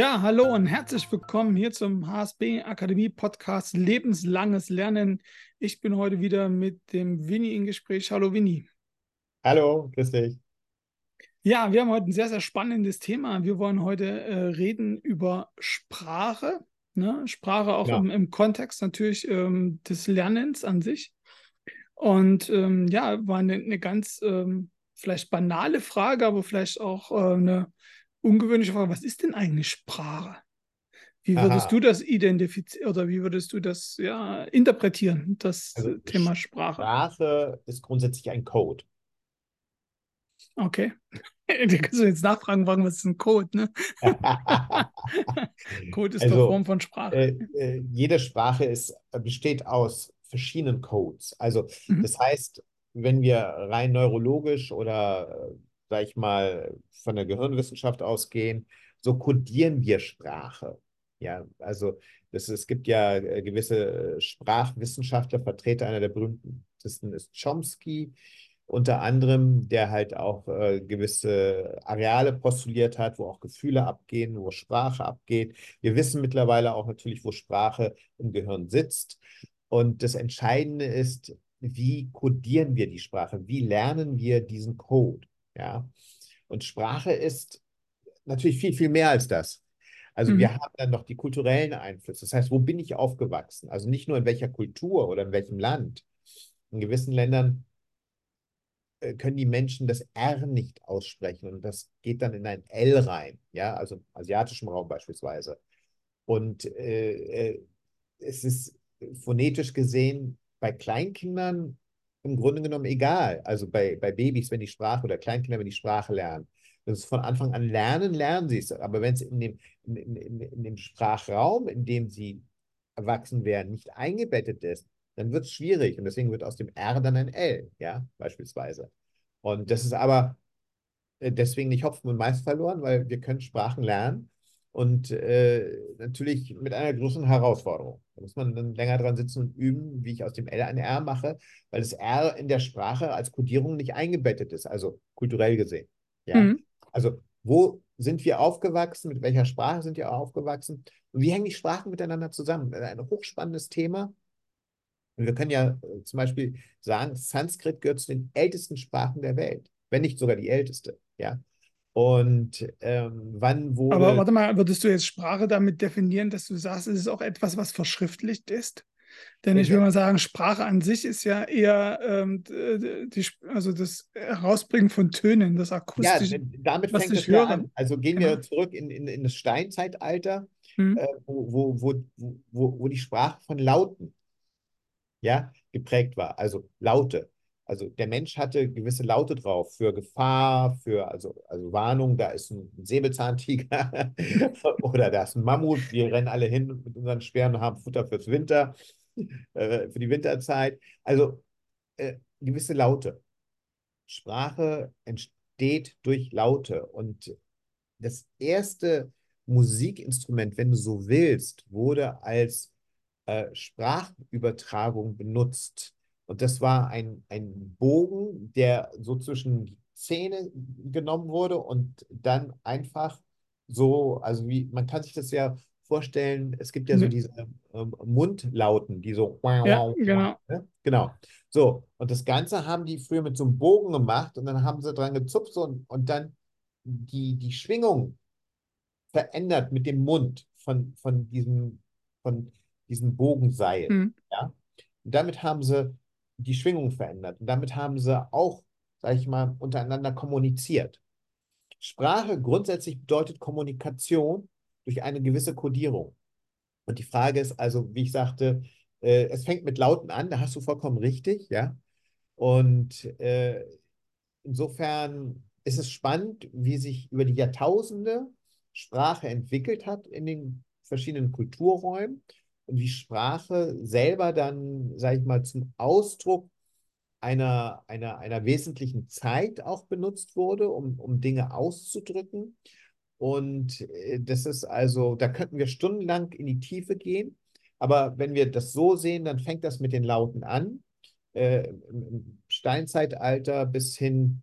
Ja, hallo und herzlich willkommen hier zum HSB Akademie Podcast Lebenslanges Lernen. Ich bin heute wieder mit dem Winnie im Gespräch. Hallo Winnie. Hallo, grüß dich. Ja, wir haben heute ein sehr, sehr spannendes Thema. Wir wollen heute äh, reden über Sprache. Ne? Sprache auch ja. im, im, Kontext natürlich ähm, des Lernens an sich. Und ähm, ja, war eine, eine ganz ähm, vielleicht banale Frage, aber vielleicht auch äh, eine ungewöhnliche Frage. Was ist denn eigentlich Sprache? Wie würdest Aha. du das identifizieren oder wie würdest du das ja, interpretieren, das also, Thema Sprache? Sprache ist grundsätzlich ein Code. Okay. Da kannst du jetzt nachfragen, was ist ein Code, ne? Code ist also, eine Form von Sprache. Äh, äh, jede Sprache ist, besteht aus verschiedenen Codes. Also mhm. das heißt, wenn wir rein neurologisch oder, sag ich mal, von der Gehirnwissenschaft ausgehen, so kodieren wir Sprache. Ja, also das, es gibt ja äh, gewisse Sprachwissenschaftler, Vertreter einer der berühmtesten ist Chomsky, unter anderem, der halt auch äh, gewisse Areale postuliert hat, wo auch Gefühle abgehen, wo Sprache abgeht. Wir wissen mittlerweile auch natürlich, wo Sprache im Gehirn sitzt. Und das Entscheidende ist, wie codieren wir die Sprache? Wie lernen wir diesen Code? Ja. Und Sprache ist natürlich viel, viel mehr als das. Also mhm. wir haben dann noch die kulturellen Einflüsse. Das heißt, wo bin ich aufgewachsen? Also nicht nur in welcher Kultur oder in welchem Land. In gewissen Ländern äh, können die Menschen das R nicht aussprechen und das geht dann in ein L rein, ja, also im asiatischen Raum beispielsweise. Und äh, äh, es ist phonetisch gesehen bei Kleinkindern im Grunde genommen egal. Also bei, bei Babys, wenn die Sprache oder Kleinkinder, wenn die Sprache lernen. Das ist von Anfang an lernen, lernen sie es. Aber wenn es in dem, in, in, in dem Sprachraum, in dem sie erwachsen werden, nicht eingebettet ist, dann wird es schwierig. Und deswegen wird aus dem R dann ein L, ja, beispielsweise. Und das ist aber äh, deswegen nicht Hopfen und Mais verloren, weil wir können Sprachen lernen und äh, natürlich mit einer großen Herausforderung. Da muss man dann länger dran sitzen und üben, wie ich aus dem L ein R mache, weil das R in der Sprache als Kodierung nicht eingebettet ist, also kulturell gesehen. Ja? Mhm. Also wo sind wir aufgewachsen, mit welcher Sprache sind wir aufgewachsen und wie hängen die Sprachen miteinander zusammen? Ein hochspannendes Thema. Und wir können ja äh, zum Beispiel sagen, Sanskrit gehört zu den ältesten Sprachen der Welt, wenn nicht sogar die älteste. Ja? Und ähm, wann wurde. Aber warte mal, würdest du jetzt Sprache damit definieren, dass du sagst, es ist auch etwas, was verschriftlicht ist? Denn ich will mal sagen, Sprache an sich ist ja eher ähm, die, also das Herausbringen von Tönen, das Akustische. Ja, damit fängt es ja an. Also gehen genau. wir zurück in, in, in das Steinzeitalter, hm. äh, wo, wo, wo, wo, wo die Sprache von Lauten ja, geprägt war. Also Laute. Also der Mensch hatte gewisse Laute drauf für Gefahr, für also, also Warnung, da ist ein Säbelzahntiger oder da ist ein Mammut, wir rennen alle hin mit unseren Speeren und haben Futter fürs Winter, äh, für die Winterzeit. Also äh, gewisse Laute. Sprache entsteht durch Laute und das erste Musikinstrument, wenn du so willst, wurde als äh, Sprachübertragung benutzt und das war ein, ein Bogen, der so zwischen die Zähne genommen wurde und dann einfach so, also wie, man kann sich das ja vorstellen, es gibt ja so diese ähm, Mundlauten, die so ja, genau. Ne? genau. So, und das Ganze haben die früher mit so einem Bogen gemacht und dann haben sie dran gezupft und, und dann die, die Schwingung verändert mit dem Mund von, von diesem, von diesem Bogenseil. Mhm. Ja? Und damit haben sie die Schwingung verändert. Und damit haben sie auch, sage ich mal, untereinander kommuniziert. Sprache grundsätzlich bedeutet Kommunikation durch eine gewisse Kodierung. Und die Frage ist also, wie ich sagte, äh, es fängt mit Lauten an, da hast du vollkommen richtig, ja. Und äh, insofern ist es spannend, wie sich über die Jahrtausende Sprache entwickelt hat in den verschiedenen Kulturräumen und wie Sprache selber dann, sage ich mal, zum Ausdruck einer, einer, einer wesentlichen Zeit auch benutzt wurde, um, um Dinge auszudrücken. Und äh, das ist also, da könnten wir stundenlang in die Tiefe gehen. Aber wenn wir das so sehen, dann fängt das mit den Lauten an, äh, im Steinzeitalter bis hin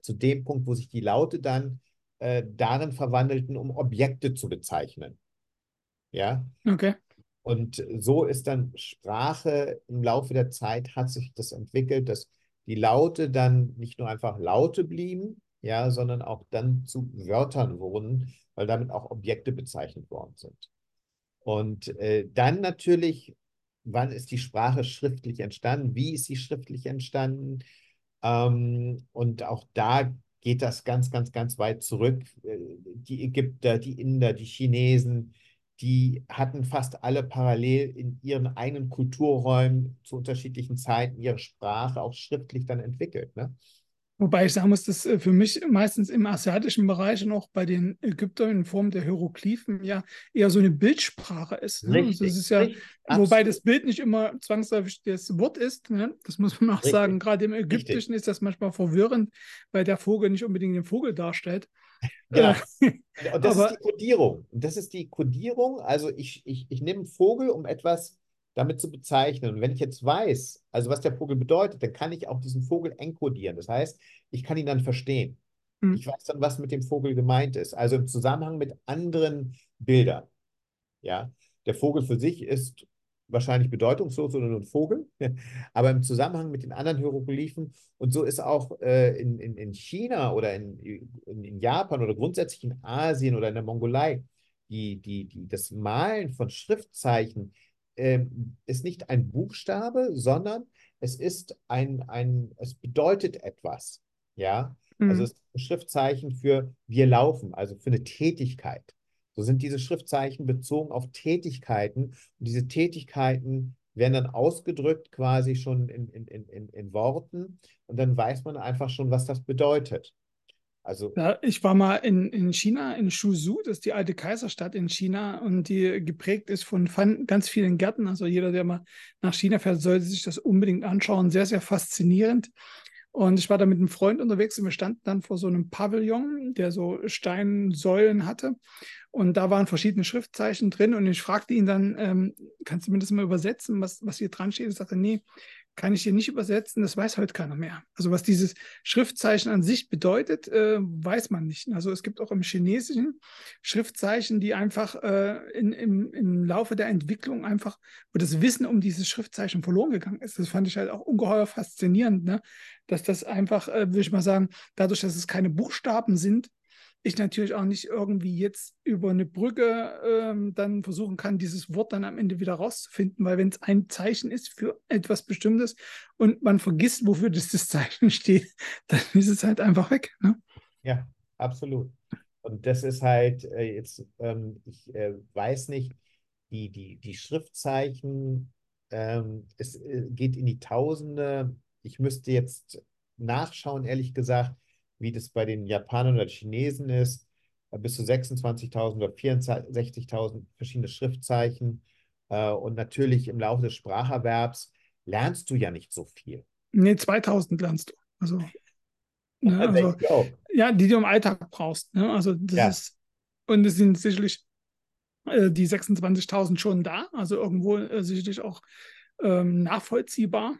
zu dem Punkt, wo sich die Laute dann äh, darin verwandelten, um Objekte zu bezeichnen. Ja. Okay. Und so ist dann Sprache im Laufe der Zeit hat sich das entwickelt, dass die Laute dann nicht nur einfach Laute blieben, ja, sondern auch dann zu Wörtern wurden, weil damit auch Objekte bezeichnet worden sind. Und äh, dann natürlich, wann ist die Sprache schriftlich entstanden? Wie ist sie schriftlich entstanden? Ähm, und auch da geht das ganz, ganz, ganz weit zurück. Äh, die Ägypter, die Inder, die Chinesen, die hatten fast alle parallel in ihren eigenen Kulturräumen zu unterschiedlichen Zeiten ihre Sprache auch schriftlich dann entwickelt. Ne? Wobei ich sagen muss, dass äh, für mich meistens im asiatischen Bereich und auch bei den Ägyptern in Form der Hieroglyphen ja eher so eine Bildsprache ist. Ne? Also es ist ja, wobei das Bild nicht immer zwangsläufig das Wort ist. Ne? Das muss man auch richtig. sagen. Gerade im Ägyptischen richtig. ist das manchmal verwirrend, weil der Vogel nicht unbedingt den Vogel darstellt. Ja. Und das Aber, ist die Kodierung. Das ist die Kodierung. Also ich, ich, ich nehme Vogel, um etwas damit zu bezeichnen. Und wenn ich jetzt weiß, also was der Vogel bedeutet, dann kann ich auch diesen Vogel enkodieren. Das heißt, ich kann ihn dann verstehen. Mhm. Ich weiß dann, was mit dem Vogel gemeint ist. Also im Zusammenhang mit anderen Bildern. Ja, der Vogel für sich ist wahrscheinlich bedeutungslos oder nur ein Vogel, aber im Zusammenhang mit den anderen Hieroglyphen und so ist auch äh, in, in, in China oder in, in, in Japan oder grundsätzlich in Asien oder in der Mongolei die, die, die, das Malen von Schriftzeichen äh, ist nicht ein Buchstabe, sondern es ist ein, ein es bedeutet etwas. Ja, also mhm. also es ist ein Schriftzeichen für wir laufen, also für eine Tätigkeit. So sind diese Schriftzeichen bezogen auf Tätigkeiten und diese Tätigkeiten werden dann ausgedrückt quasi schon in, in, in, in Worten und dann weiß man einfach schon, was das bedeutet. Also ja, ich war mal in, in China, in Suzhou, das ist die alte Kaiserstadt in China und die geprägt ist von ganz vielen Gärten. Also jeder, der mal nach China fährt, sollte sich das unbedingt anschauen. Sehr, sehr faszinierend. Und ich war da mit einem Freund unterwegs und wir standen dann vor so einem Pavillon, der so Steinsäulen hatte. Und da waren verschiedene Schriftzeichen drin und ich fragte ihn dann, ähm, kannst du mir das mal übersetzen, was, was hier dran steht? Er sagte, nee, kann ich hier nicht übersetzen, das weiß heute keiner mehr. Also was dieses Schriftzeichen an sich bedeutet, äh, weiß man nicht. Also es gibt auch im Chinesischen Schriftzeichen, die einfach äh, in, im, im Laufe der Entwicklung einfach, wo das Wissen um dieses Schriftzeichen verloren gegangen ist. Das fand ich halt auch ungeheuer faszinierend, ne? dass das einfach, äh, würde ich mal sagen, dadurch, dass es keine Buchstaben sind, ich natürlich auch nicht irgendwie jetzt über eine Brücke ähm, dann versuchen kann, dieses Wort dann am Ende wieder rauszufinden, weil wenn es ein Zeichen ist für etwas Bestimmtes und man vergisst, wofür das, das Zeichen steht, dann ist es halt einfach weg. Ne? Ja, absolut. Und das ist halt äh, jetzt, ähm, ich äh, weiß nicht, die, die, die Schriftzeichen, ähm, es äh, geht in die Tausende. Ich müsste jetzt nachschauen, ehrlich gesagt wie das bei den Japanern oder Chinesen ist, bis zu 26.000 oder 64.000 verschiedene Schriftzeichen. Äh, und natürlich im Laufe des Spracherwerbs lernst du ja nicht so viel. Nee, 2000 lernst du. Also, ne, also ja, die du im Alltag brauchst. Ne? Also das ja. ist, und es sind sicherlich äh, die 26.000 schon da, also irgendwo äh, sicherlich auch ähm, nachvollziehbar.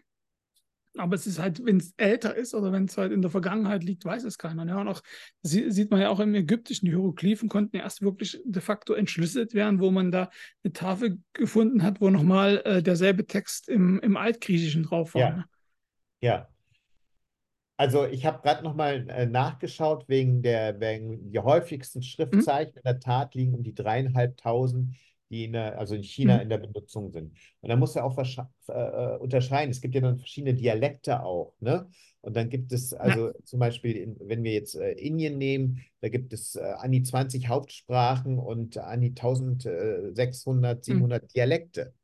Aber es ist halt, wenn es älter ist oder wenn es halt in der Vergangenheit liegt, weiß es keiner. Ja, und auch sieht man ja auch im Ägyptischen, die Hieroglyphen konnten ja erst wirklich de facto entschlüsselt werden, wo man da eine Tafel gefunden hat, wo nochmal äh, derselbe Text im, im Altgriechischen drauf war. Ja. Ne? ja. Also ich habe gerade nochmal äh, nachgeschaut wegen der, wegen der häufigsten mhm. Schriftzeichen. Mhm. In der Tat liegen um die dreieinhalbtausend die in der, also in China mhm. in der Benutzung sind. Und da muss er auch äh, unterscheiden. Es gibt ja dann verschiedene Dialekte auch, ne? Und dann gibt es also ja. zum Beispiel, in, wenn wir jetzt äh, Indien nehmen, da gibt es äh, an die 20 Hauptsprachen und an die 1600, 700 mhm. Dialekte.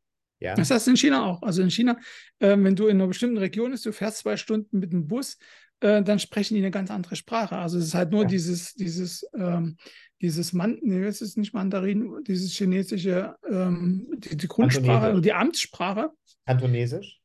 Ja. Das heißt in China auch. Also in China, äh, wenn du in einer bestimmten Region bist, du fährst zwei Stunden mit dem Bus, äh, dann sprechen die eine ganz andere Sprache. Also es ist halt nur ja. dieses, dieses ähm, dieses Man nee, es ist nicht Mandarin, dieses chinesische, ähm, die, die, Grundsprache, die Amtssprache. Kantonesisch?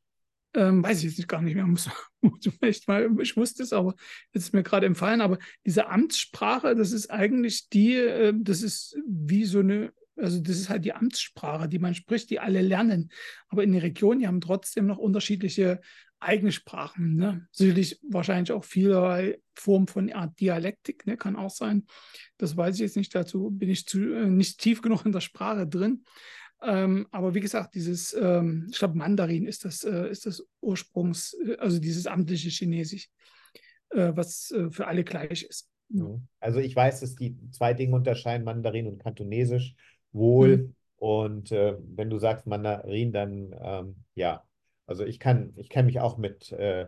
Ähm, weiß ich jetzt nicht, gar nicht mehr. Muss, muss mal, ich wusste es, aber jetzt ist mir gerade empfallen. Aber diese Amtssprache, das ist eigentlich die, äh, das ist wie so eine Also das ist halt die Amtssprache, die man spricht, die alle lernen. Aber in den Regionen, die haben trotzdem noch unterschiedliche eigene Sprachen. Ne? Sicherlich wahrscheinlich auch viele Formen von Art Dialektik, ne? kann auch sein. Das weiß ich jetzt nicht, dazu bin ich zu, äh, nicht tief genug in der Sprache drin. Ähm, aber wie gesagt, dieses, ähm, ich glaube, Mandarin ist das, äh, ist das Ursprungs, äh, also dieses amtliche Chinesisch, äh, was äh, für alle gleich ist. Ja. Also ich weiß, dass die zwei Dinge unterscheiden, Mandarin und Kantonesisch, wohl. Mhm. Und wenn du sagst Mandarin, dann ähm, ja, also ich kann, ich kenne mich auch mit äh,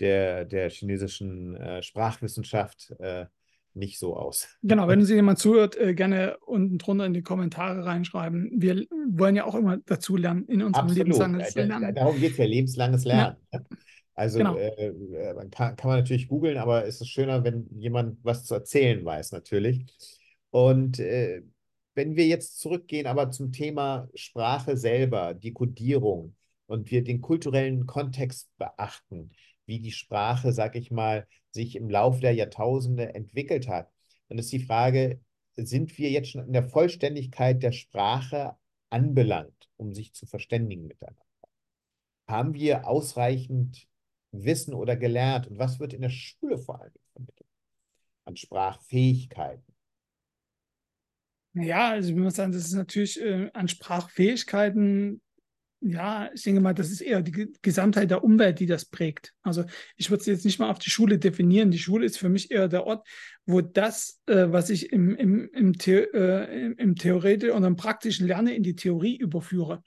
der, der chinesischen äh, Sprachwissenschaft äh, nicht so aus. Genau, wenn Sie jemand zuhört, äh, gerne unten drunter in die Kommentare reinschreiben. Wir wollen ja auch immer dazu lernen in unserem Absolut. lebenslanges Lernen. Darum geht es ja, lebenslanges Lernen. Ja. Also genau. äh, äh kann, kann man natürlich googeln, aber es ist schöner, wenn jemand was zu erzählen weiß, natürlich. Und wenn wir jetzt zurückgehen, aber zum Thema Sprache selber, die Kodierung, und wir den kulturellen Kontext beachten, wie die Sprache, sag ich mal, sich im Laufe der Jahrtausende entwickelt hat, dann ist die Frage, sind wir jetzt schon in der Vollständigkeit der Sprache anbelangt, um sich zu verständigen miteinander? Haben wir ausreichend Wissen oder gelernt? Und was wird in der Schule vor allem vermittelt? An Sprachfähigkeiten. Ja, also ich muss sagen, das ist natürlich äh, an Sprachfähigkeiten ja, ich denke mal, das ist eher die Gesamtheit der Umwelt, die das prägt. Also ich würde es jetzt nicht mal auf die Schule definieren. Die Schule ist für mich eher der Ort, wo das, äh, was ich im, im, im, The äh, im Theoretik und im praktischen lerne, in die Theorie überführe.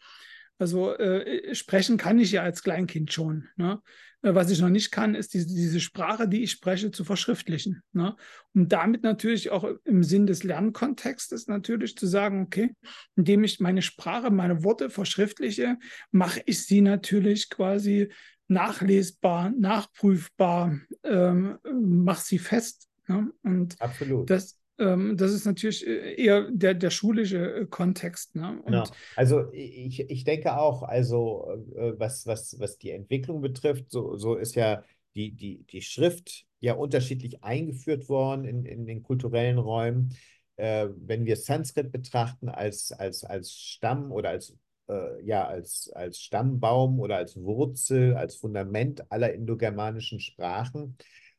Also äh, sprechen kann ich ja als Kleinkind schon. Ne? Äh, was ich noch nicht kann, ist diese, diese Sprache, die ich spreche, zu verschriftlichen. Ne? Und damit natürlich auch im Sinn des Lernkontextes natürlich zu sagen, okay, indem ich meine Sprache, meine Worte verschriftliche, mache ich sie natürlich quasi nachlesbar, nachprüfbar, ähm, mache sie fest. Ne? Und Absolut. Das, das ist natürlich äh, eher der, der schulische äh, Kontext. Ne? genau. Also ich, ich denke auch, also äh, was, was, was die Entwicklung betrifft, so, so ist ja die, die, die Schrift ja unterschiedlich eingeführt worden in, in den kulturellen Räumen. Wenn wir Sanskrit betrachten als, als, als Stamm oder als, äh, ja, als, als Stammbaum oder als Wurzel, als Fundament aller indogermanischen Sprachen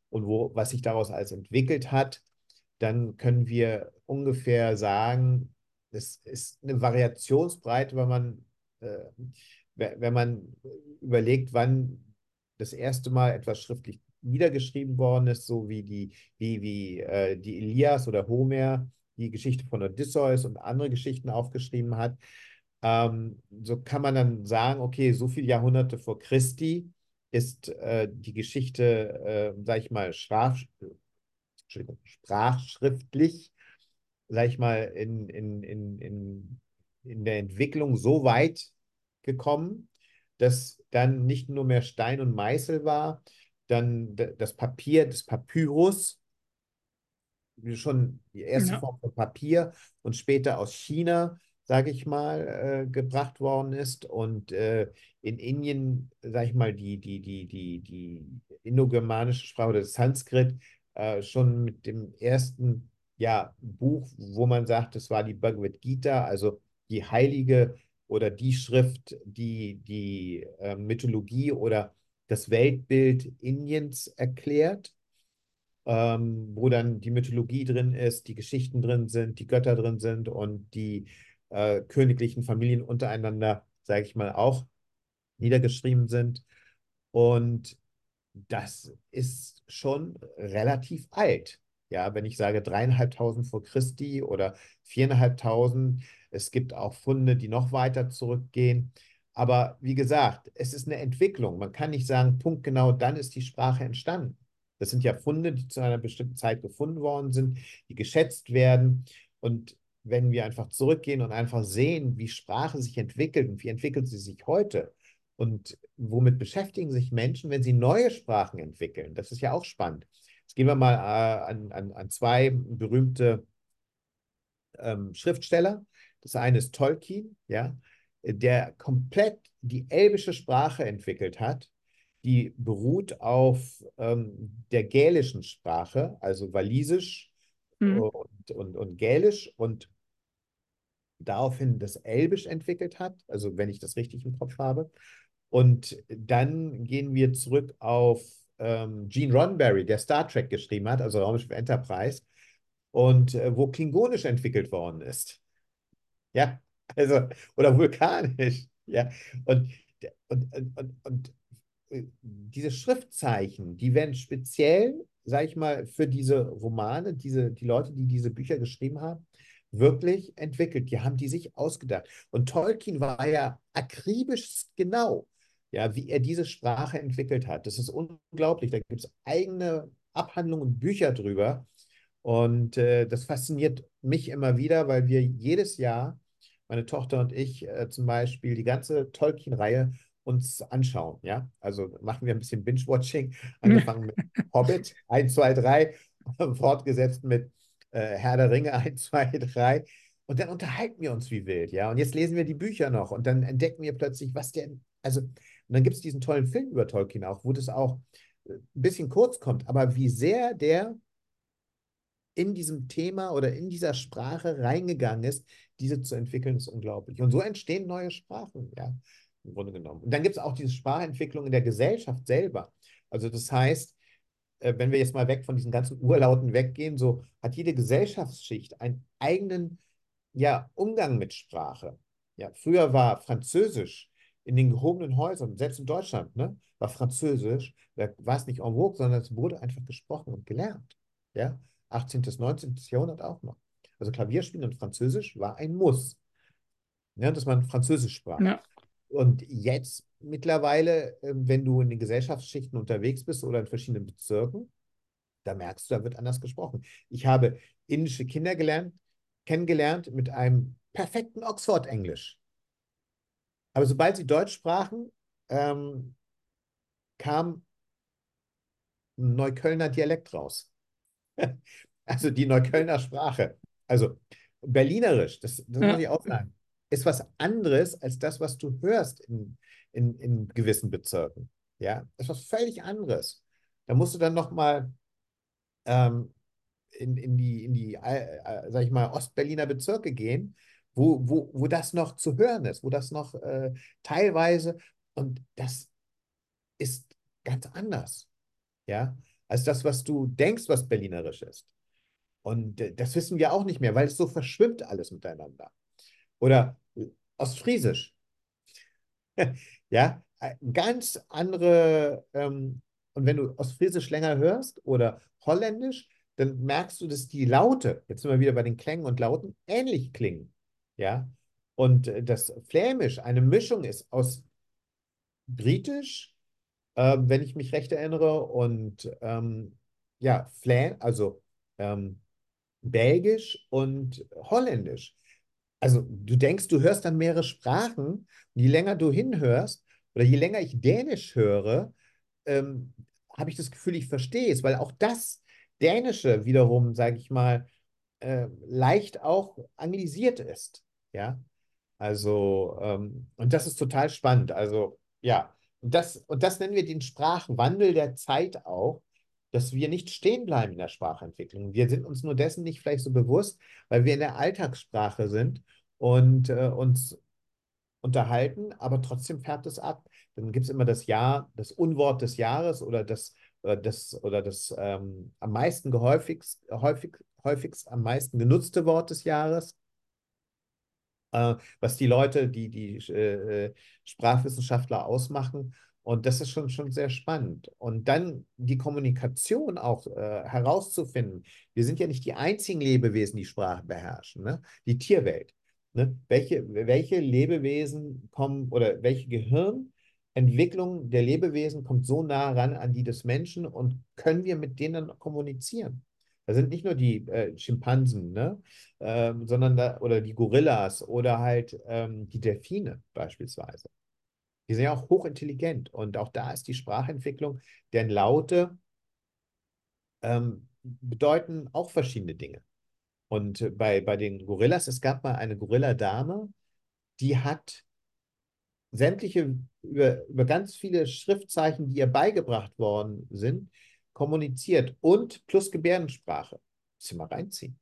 und wo, was sich daraus alles entwickelt hat, dann können wir ungefähr sagen, es ist eine Variationsbreite, wenn man, äh, wenn man überlegt, wann das erste Mal etwas schriftlich niedergeschrieben worden ist, so wie die, wie, wie äh, die Elias oder Homer die Geschichte von Odysseus und andere Geschichten aufgeschrieben hat. Ähm, so kann man dann sagen, okay, so viele Jahrhunderte vor Christi ist äh, die Geschichte, äh, sag ich mal, Schraf, sprachschriftlich, sag ich mal, in, in, in, in, in der Entwicklung so weit gekommen, dass dann nicht nur mehr Stein und Meißel war, dann das Papier, das Papyrus, schon die erste ja. Form von Papier und später aus China, sage ich mal, äh, gebracht worden ist und äh, in Indien, sage ich mal, die, die, die, die, die indogermanische Sprache oder Sanskrit äh, schon mit dem ersten ja, Buch, wo man sagt, es war die Bhagavad Gita, also die heilige oder die Schrift, die die äh, Mythologie oder das Weltbild Indiens erklärt, ähm, wo dann die Mythologie drin ist, die Geschichten drin sind, die Götter drin sind und die äh, königlichen Familien untereinander, sage ich mal, auch niedergeschrieben sind. Und das ist schon relativ alt. Ja, wenn ich sage dreieinhalbtausend vor Christi oder viereinhalbtausend, es gibt auch Funde, die noch weiter zurückgehen. Aber wie gesagt, es ist eine Entwicklung. Man kann nicht sagen, punktgenau, dann ist die Sprache entstanden. Das sind ja Funde, die zu einer bestimmten Zeit gefunden worden sind, die geschätzt werden. Und wenn wir einfach zurückgehen und einfach sehen, wie Sprache sich entwickelt und wie entwickelt sie sich heute, und womit beschäftigen sich Menschen, wenn sie neue Sprachen entwickeln? Das ist ja auch spannend. Jetzt gehen wir mal äh, an, an, an, zwei berühmte ähm, Schriftsteller. Das eine ist Tolkien, ja, der komplett die elbische Sprache entwickelt hat, die beruht auf ähm, der gälischen Sprache, also Walisisch mhm. und, und, und Gälisch. Und daraufhin das Elbisch entwickelt hat, also wenn ich das richtig im Kopf habe. Und dann gehen wir zurück auf ähm, Gene Roddenberry, der Star Trek geschrieben hat, also Raumschiff Enterprise, und äh, wo Klingonisch entwickelt worden ist. Ja, also, oder vulkanisch. Ja, und, und, und, und, äh, diese Schriftzeichen, die werden speziell, sage ich mal, für diese Romane, diese, die Leute, die diese Bücher geschrieben haben, wirklich entwickelt. Die haben die sich ausgedacht. Und Tolkien war ja akribisch genau, ja, wie er diese Sprache entwickelt hat. Das ist unglaublich. Da gibt es eigene Abhandlungen und Bücher drüber. Und äh, das fasziniert mich immer wieder, weil wir jedes Jahr, meine Tochter und ich äh, zum Beispiel, die ganze Tolkien-Reihe uns anschauen. Ja, also machen wir ein bisschen Binge-Watching, angefangen mit Hobbit 1, 2, 3, fortgesetzt mit äh, Herr der Ringe 1, 2, 3. Und dann unterhalten wir uns wie wild, ja. Und jetzt lesen wir die Bücher noch und dann entdecken wir plötzlich, was der, also, und dann gibt es diesen tollen Film über Tolkien auch, wo das auch äh, ein bisschen kurz kommt, aber wie sehr der in diesem Thema oder in dieser Sprache reingegangen ist, diese zu entwickeln, ist unglaublich. Und so entstehen neue Sprachen, ja, im Grunde genommen. Und dann gibt es auch diese Sprachentwicklung in der Gesellschaft selber. Also das heißt, äh, wenn wir jetzt mal weg von diesen ganzen Urlauten weggehen, so hat jede Gesellschaftsschicht einen eigenen ja, Umgang mit Sprache. Ja, früher war Französisch in den gehobenen Häusern, selbst in Deutschland, ne, war Französisch, da war es nicht en vogue, sondern es wurde einfach gesprochen und gelernt. Ja, 18. bis 19. Jahrhundert auch noch. Also Klavierspielen und Französisch war ein Muss. Ja, dass man Französisch sprach. Ja. Und jetzt mittlerweile, ähm, wenn du in den Gesellschaftsschichten unterwegs bist oder in verschiedenen Bezirken, da merkst du, da wird anders gesprochen. Ich habe indische Kinder gelernt, kennengelernt mit einem perfekten Oxford-Englisch. Aber sobald sie Deutsch sprachen, ähm, kam ein Neuköllner Dialekt raus. also die Neuköllner Sprache. Also Berlinerisch, das, das ja. muss ich auch sagen, ist was anderes als das, was du hörst in, in, in gewissen Bezirken. Ja, das ist was völlig anderes. Da musst du dann nochmal ähm, in, in die, in die äh, äh, sag ich mal, Ostberliner Bezirke gehen, wo, wo, wo das noch zu hören ist, wo das noch äh, teilweise, und das ist ganz anders. Ja, als das, was du denkst, was Berlinerisch ist. Und äh, das wissen wir auch nicht mehr, weil es so verschwimmt alles miteinander. Oder Ostfriesisch. ja, ganz andere, ähm, und wenn du Ostfriesisch länger hörst oder Holländisch, dann merkst du, dass die Laute, jetzt sind wir wieder bei den Klängen und Lauten, ähnlich klingen. Ja, und äh, das Flämisch eine Mischung ist aus Britisch, äh, wenn ich mich recht erinnere, und ähm, ja, Flä, also ähm, Belgisch und Holländisch. Also du denkst, du hörst dann mehrere Sprachen und je länger du hinhörst oder je länger ich Dänisch höre, ähm, habe ich das Gefühl, ich verstehe es, weil auch das Dänische wiederum, sage ich mal, äh, leicht auch anglisiert ist. Ja, also, ähm, und das ist total spannend. Also, ja, und das, und das nennen wir den Sprachwandel der Zeit auch, dass wir nicht stehen bleiben in der Sprachentwicklung. Wir sind uns nur dessen nicht vielleicht so bewusst, weil wir in der Alltagssprache sind und äh, uns unterhalten, aber trotzdem färbt es ab. Dann gibt es immer das Jahr, das Unwort des Jahres oder das, oder das, oder das ähm, am meisten gehäufigst, häufig, häufigst am meisten genutzte Wort des Jahres. Äh, was die Leute, die, die äh, äh Sprachwissenschaftler ausmachen. Und das ist schon, schon sehr spannend. Und dann die Kommunikation auch äh, herauszufinden. Wir sind ja nicht die einzigen Lebewesen, die Sprache beherrschen. Ne? Die Tierwelt. Ne? Welche, welche Lebewesen kommen oder welche Gehirnentwicklung der Lebewesen kommt so nah ran an die des Menschen und können wir mit denen kommunizieren? Da sind nicht nur die äh, Schimpansen, ne? Ähm, sondern da, oder die Gorillas oder halt ähm, die Delfine beispielsweise. Die sind ja auch hochintelligent und auch da ist die Sprachentwicklung, denn Laute ähm, bedeuten auch verschiedene Dinge. Und bei, bei den Gorillas, es gab mal eine Gorilladame, die hat sämtliche, über, über ganz viele Schriftzeichen, die ihr beigebracht worden sind, kommuniziert und plus Gebärdensprache. Muss ich mal reinziehen.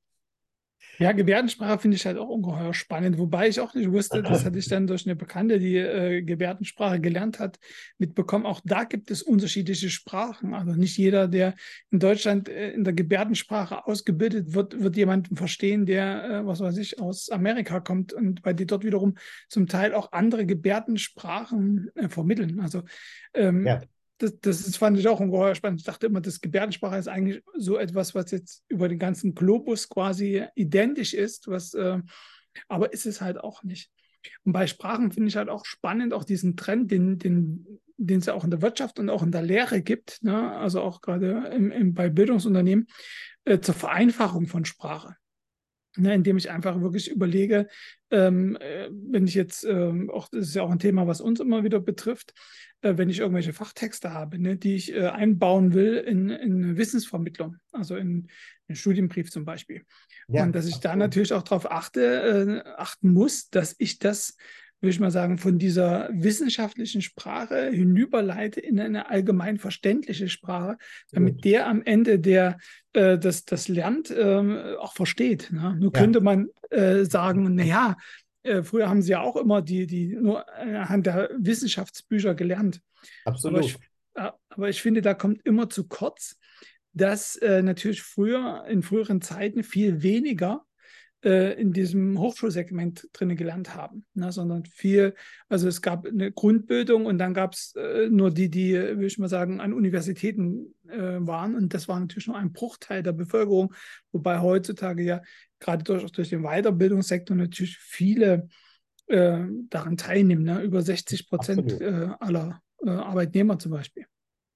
Ja, Gebärdensprache finde ich halt auch ungeheuer spannend, wobei ich auch nicht wusste, das hatte ich dann durch eine Bekannte, die äh, Gebärdensprache gelernt hat, mitbekommen. Auch da gibt es unterschiedliche Sprachen. Also nicht jeder, der in Deutschland äh, in der Gebärdensprache ausgebildet wird, wird jemanden verstehen, der, äh, was weiß ich, aus Amerika kommt und weil die dort wiederum zum Teil auch andere Gebärdensprachen äh, vermitteln. Also ähm, ja das, das fand ich auch ungeheuer spannend. Ich dachte immer, das Gebärdensprache ist eigentlich so etwas, was jetzt über den ganzen Globus quasi identisch ist, was, äh, aber ist es halt auch nicht. Und bei Sprachen finde ich halt auch spannend, auch diesen Trend, den, den, den es ja auch in der Wirtschaft und auch in der Lehre gibt, ne? also auch gerade bei Bildungsunternehmen, äh, zur Vereinfachung von Sprache. Ne, indem ich einfach wirklich überlege, ähm, äh, wenn ich jetzt, ähm, auch das ist ja auch ein Thema, was uns immer wieder betrifft, äh, wenn ich irgendwelche Fachtexte habe, ne, die ich äh, einbauen will in, in Wissensvermittlung, also in einen Studienbrief zum Beispiel. Ja, und dass ich da natürlich auch darauf achte, äh, achten muss, dass ich das würde ich mal sagen, von dieser wissenschaftlichen Sprache hinüberleite in eine allgemein verständliche Sprache, damit der am Ende, der äh, das, das lernt, äh, auch versteht. Ne? Nur ja. könnte man äh, sagen, naja, äh, früher haben sie ja auch immer die, die nur anhand der Wissenschaftsbücher gelernt. Absolut. Aber ich, aber ich finde, da kommt immer zu kurz, dass äh, natürlich früher, in früheren Zeiten viel weniger äh, in diesem Hochschulsegment drin gelernt haben, ne, sondern viel, also es gab eine Grundbildung und dann gab es äh, nur die, die, würde ich mal sagen, an Universitäten äh, waren und das war natürlich nur ein Bruchteil der Bevölkerung, wobei heutzutage ja gerade durch, durch den Weiterbildungssektor natürlich viele äh, daran teilnehmen, ne? über 60 Prozent äh, aller äh, Arbeitnehmer zum Beispiel.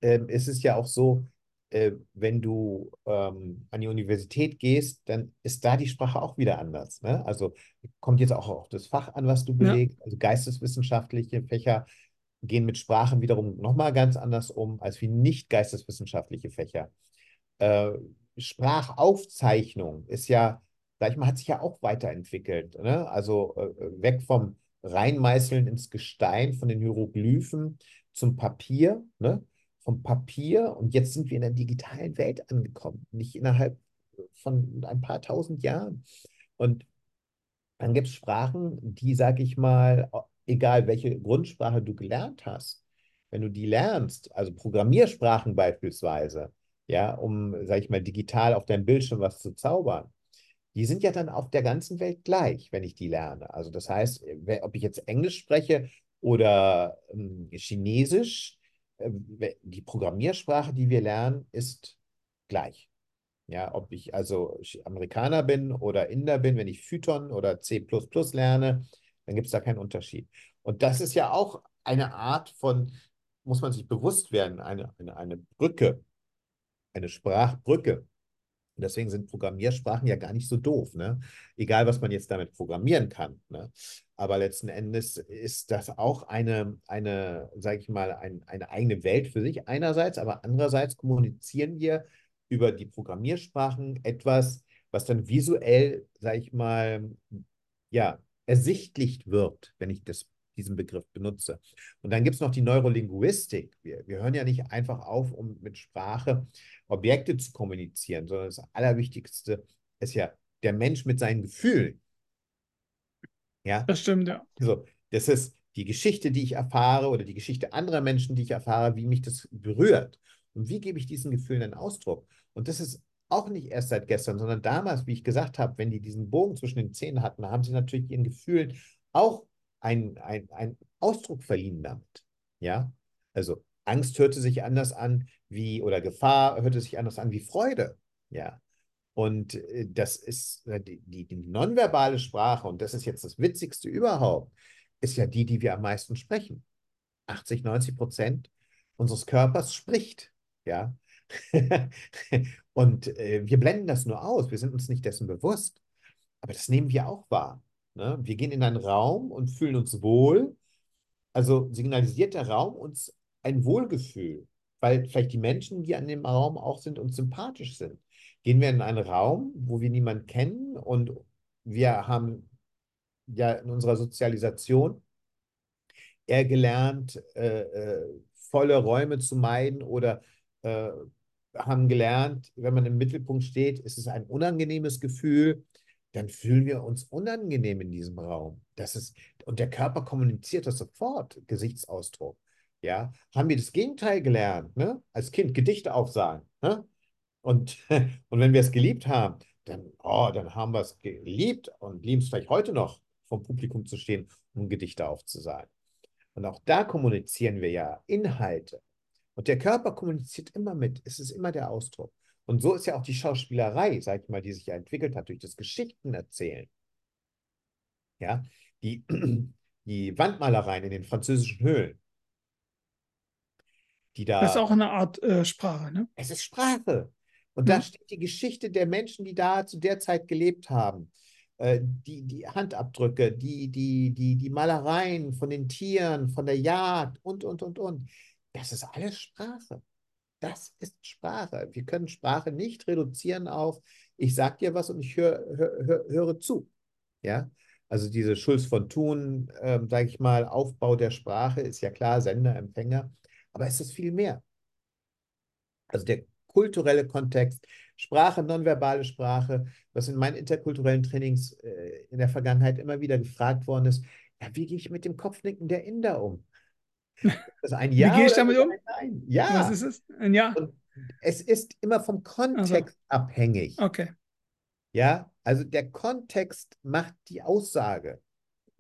Ähm, es ist ja auch so, äh, wenn du ähm, an die Universität gehst, dann ist da die Sprache auch wieder anders. Ne? Also kommt jetzt auch auf das Fach an, was du belegst. Ja. Also geisteswissenschaftliche Fächer gehen mit Sprachen wiederum nochmal ganz anders um als wie nicht geisteswissenschaftliche Fächer. Äh, Sprachaufzeichnung ist ja, sag ich mal, hat sich ja auch weiterentwickelt. Ne? Also äh, weg vom Reinmeißeln ins Gestein, von den Hieroglyphen zum Papier. Ne? Vom Papier und jetzt sind wir in der digitalen Welt angekommen, nicht innerhalb von ein paar tausend Jahren. Und dann gibt es Sprachen, die, sag ich mal, egal welche Grundsprache du gelernt hast, wenn du die lernst, also Programmiersprachen beispielsweise, ja, um, sag ich mal, digital auf deinem Bildschirm was zu zaubern, die sind ja dann auf der ganzen Welt gleich, wenn ich die lerne. Also das heißt, ob ich jetzt Englisch spreche oder ähm, Chinesisch, die Programmiersprache, die wir lernen, ist gleich. Ja, ob ich also Amerikaner bin oder Inder bin, wenn ich Python oder C lerne, dann gibt es da keinen Unterschied. Und das ist ja auch eine Art von, muss man sich bewusst werden, eine, eine, eine Brücke, eine Sprachbrücke. Und deswegen sind Programmiersprachen ja gar nicht so doof, ne? Egal, was man jetzt damit programmieren kann. Ne? Aber letzten Endes ist das auch eine, eine sage ich mal, ein, eine eigene Welt für sich einerseits, aber andererseits kommunizieren wir über die Programmiersprachen etwas, was dann visuell, sage ich mal, ja, ersichtlich wird, wenn ich das diesen Begriff benutze. Und dann gibt es noch die Neurolinguistik. Wir, wir hören ja nicht einfach auf, um mit Sprache Objekte zu kommunizieren, sondern das Allerwichtigste ist ja der Mensch mit seinen Gefühlen. Ja. Das stimmt, ja. Also, das ist die Geschichte, die ich erfahre oder die Geschichte anderer Menschen, die ich erfahre, wie mich das berührt. Und wie gebe ich diesen Gefühlen einen Ausdruck? Und das ist auch nicht erst seit gestern, sondern damals, wie ich gesagt habe, wenn die diesen Bogen zwischen den Zähnen hatten, haben sie natürlich ihren Gefühlen auch einen ein Ausdruck verliehen damit. Ja, also Angst hörte sich anders an wie, oder Gefahr hörte sich anders an wie Freude. Ja, und äh, das ist äh, die, die, nonverbale Sprache, und das ist jetzt das Witzigste überhaupt, ist ja die, die wir am meisten sprechen. 80, 90 Prozent unseres Körpers spricht. Ja. und äh, wir blenden das nur aus, wir sind uns nicht dessen bewusst. Aber das nehmen wir auch wahr. Ne? Wir gehen in einen Raum und fühlen uns wohl. Also signalisiert der Raum uns ein Wohlgefühl, weil vielleicht die Menschen, die an dem Raum auch sind, uns sympathisch sind. Gehen wir in einen Raum, wo wir niemanden kennen und wir haben ja in unserer Sozialisation eher gelernt, äh, äh, volle Räume zu meiden oder äh, haben gelernt, wenn man im Mittelpunkt steht, ist es ein unangenehmes Gefühl, dann fühlen wir uns unangenehm in diesem Raum. Das ist, und der Körper kommuniziert das sofort, Gesichtsausdruck. Ja, haben wir das Gegenteil gelernt, ne? Als Kind Gedichte aufsagen. Ne? Und, und wenn wir es geliebt haben, dann, oh, dann haben wir es geliebt und lieben es vielleicht heute noch, vom Publikum zu stehen, um Gedichte aufzusagen. Und auch da kommunizieren wir ja Inhalte. Und der Körper kommuniziert immer mit. Es ist immer der Ausdruck. Und so ist ja auch die Schauspielerei, sag ich mal, die sich ja entwickelt hat durch das Geschichtenerzählen. Ja, die, die Wandmalereien in den französischen Höhlen. Die da, das ist auch eine Art äh, Sprache, ne? Es ist Sprache. Und da steht die Geschichte der Menschen, die da zu der Zeit gelebt haben. Äh, die, die Handabdrücke, die, die, die, die Malereien von den Tieren, von der Jagd und, und, und, und. Das ist alles Sprache. Das ist Sprache. Wir können Sprache nicht reduzieren auf, ich sage dir was und ich höre hör, höre zu. Ja, also diese Schulz von Thun, ähm, sage ich mal, Aufbau der Sprache ist ja klar, Sender, Empfänger, aber es ist viel mehr. Also der kulturelle Kontext, Sprache, nonverbale Sprache, was in meinen interkulturellen Trainings äh, in der Vergangenheit immer wieder gefragt worden ist, ja, wie gehe ich mit dem Kopfnicken der Inder um? Das ein Ja. Wie gehe ich damit um? Nein. Ja. Was ist es? Ein Ja. Und es ist immer vom Kontext also. abhängig. Okay. Ja, also der Kontext macht die Aussage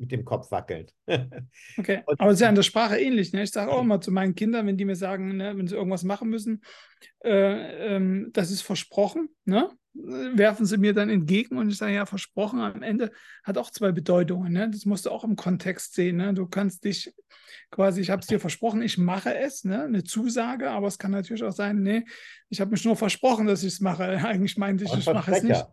mit dem Kopf wackelnd. okay, aber es ist ja in der Sprache ähnlich. Ne? Ich sage auch immer zu meinen Kindern, wenn die mir sagen, ne, wenn sie irgendwas machen müssen, äh, ähm, das ist versprochen, ne? Werfen sie mir dann entgegen und ich sage, ja, versprochen am Ende hat auch zwei Bedeutungen. Ne? Das musst du auch im Kontext sehen. Ne? Du kannst dich quasi, ich habe es dir versprochen, ich mache es, ne? eine Zusage, aber es kann natürlich auch sein, nee, ich habe mich nur versprochen, dass ich es mache. Eigentlich meinte ich, ich mache es nicht.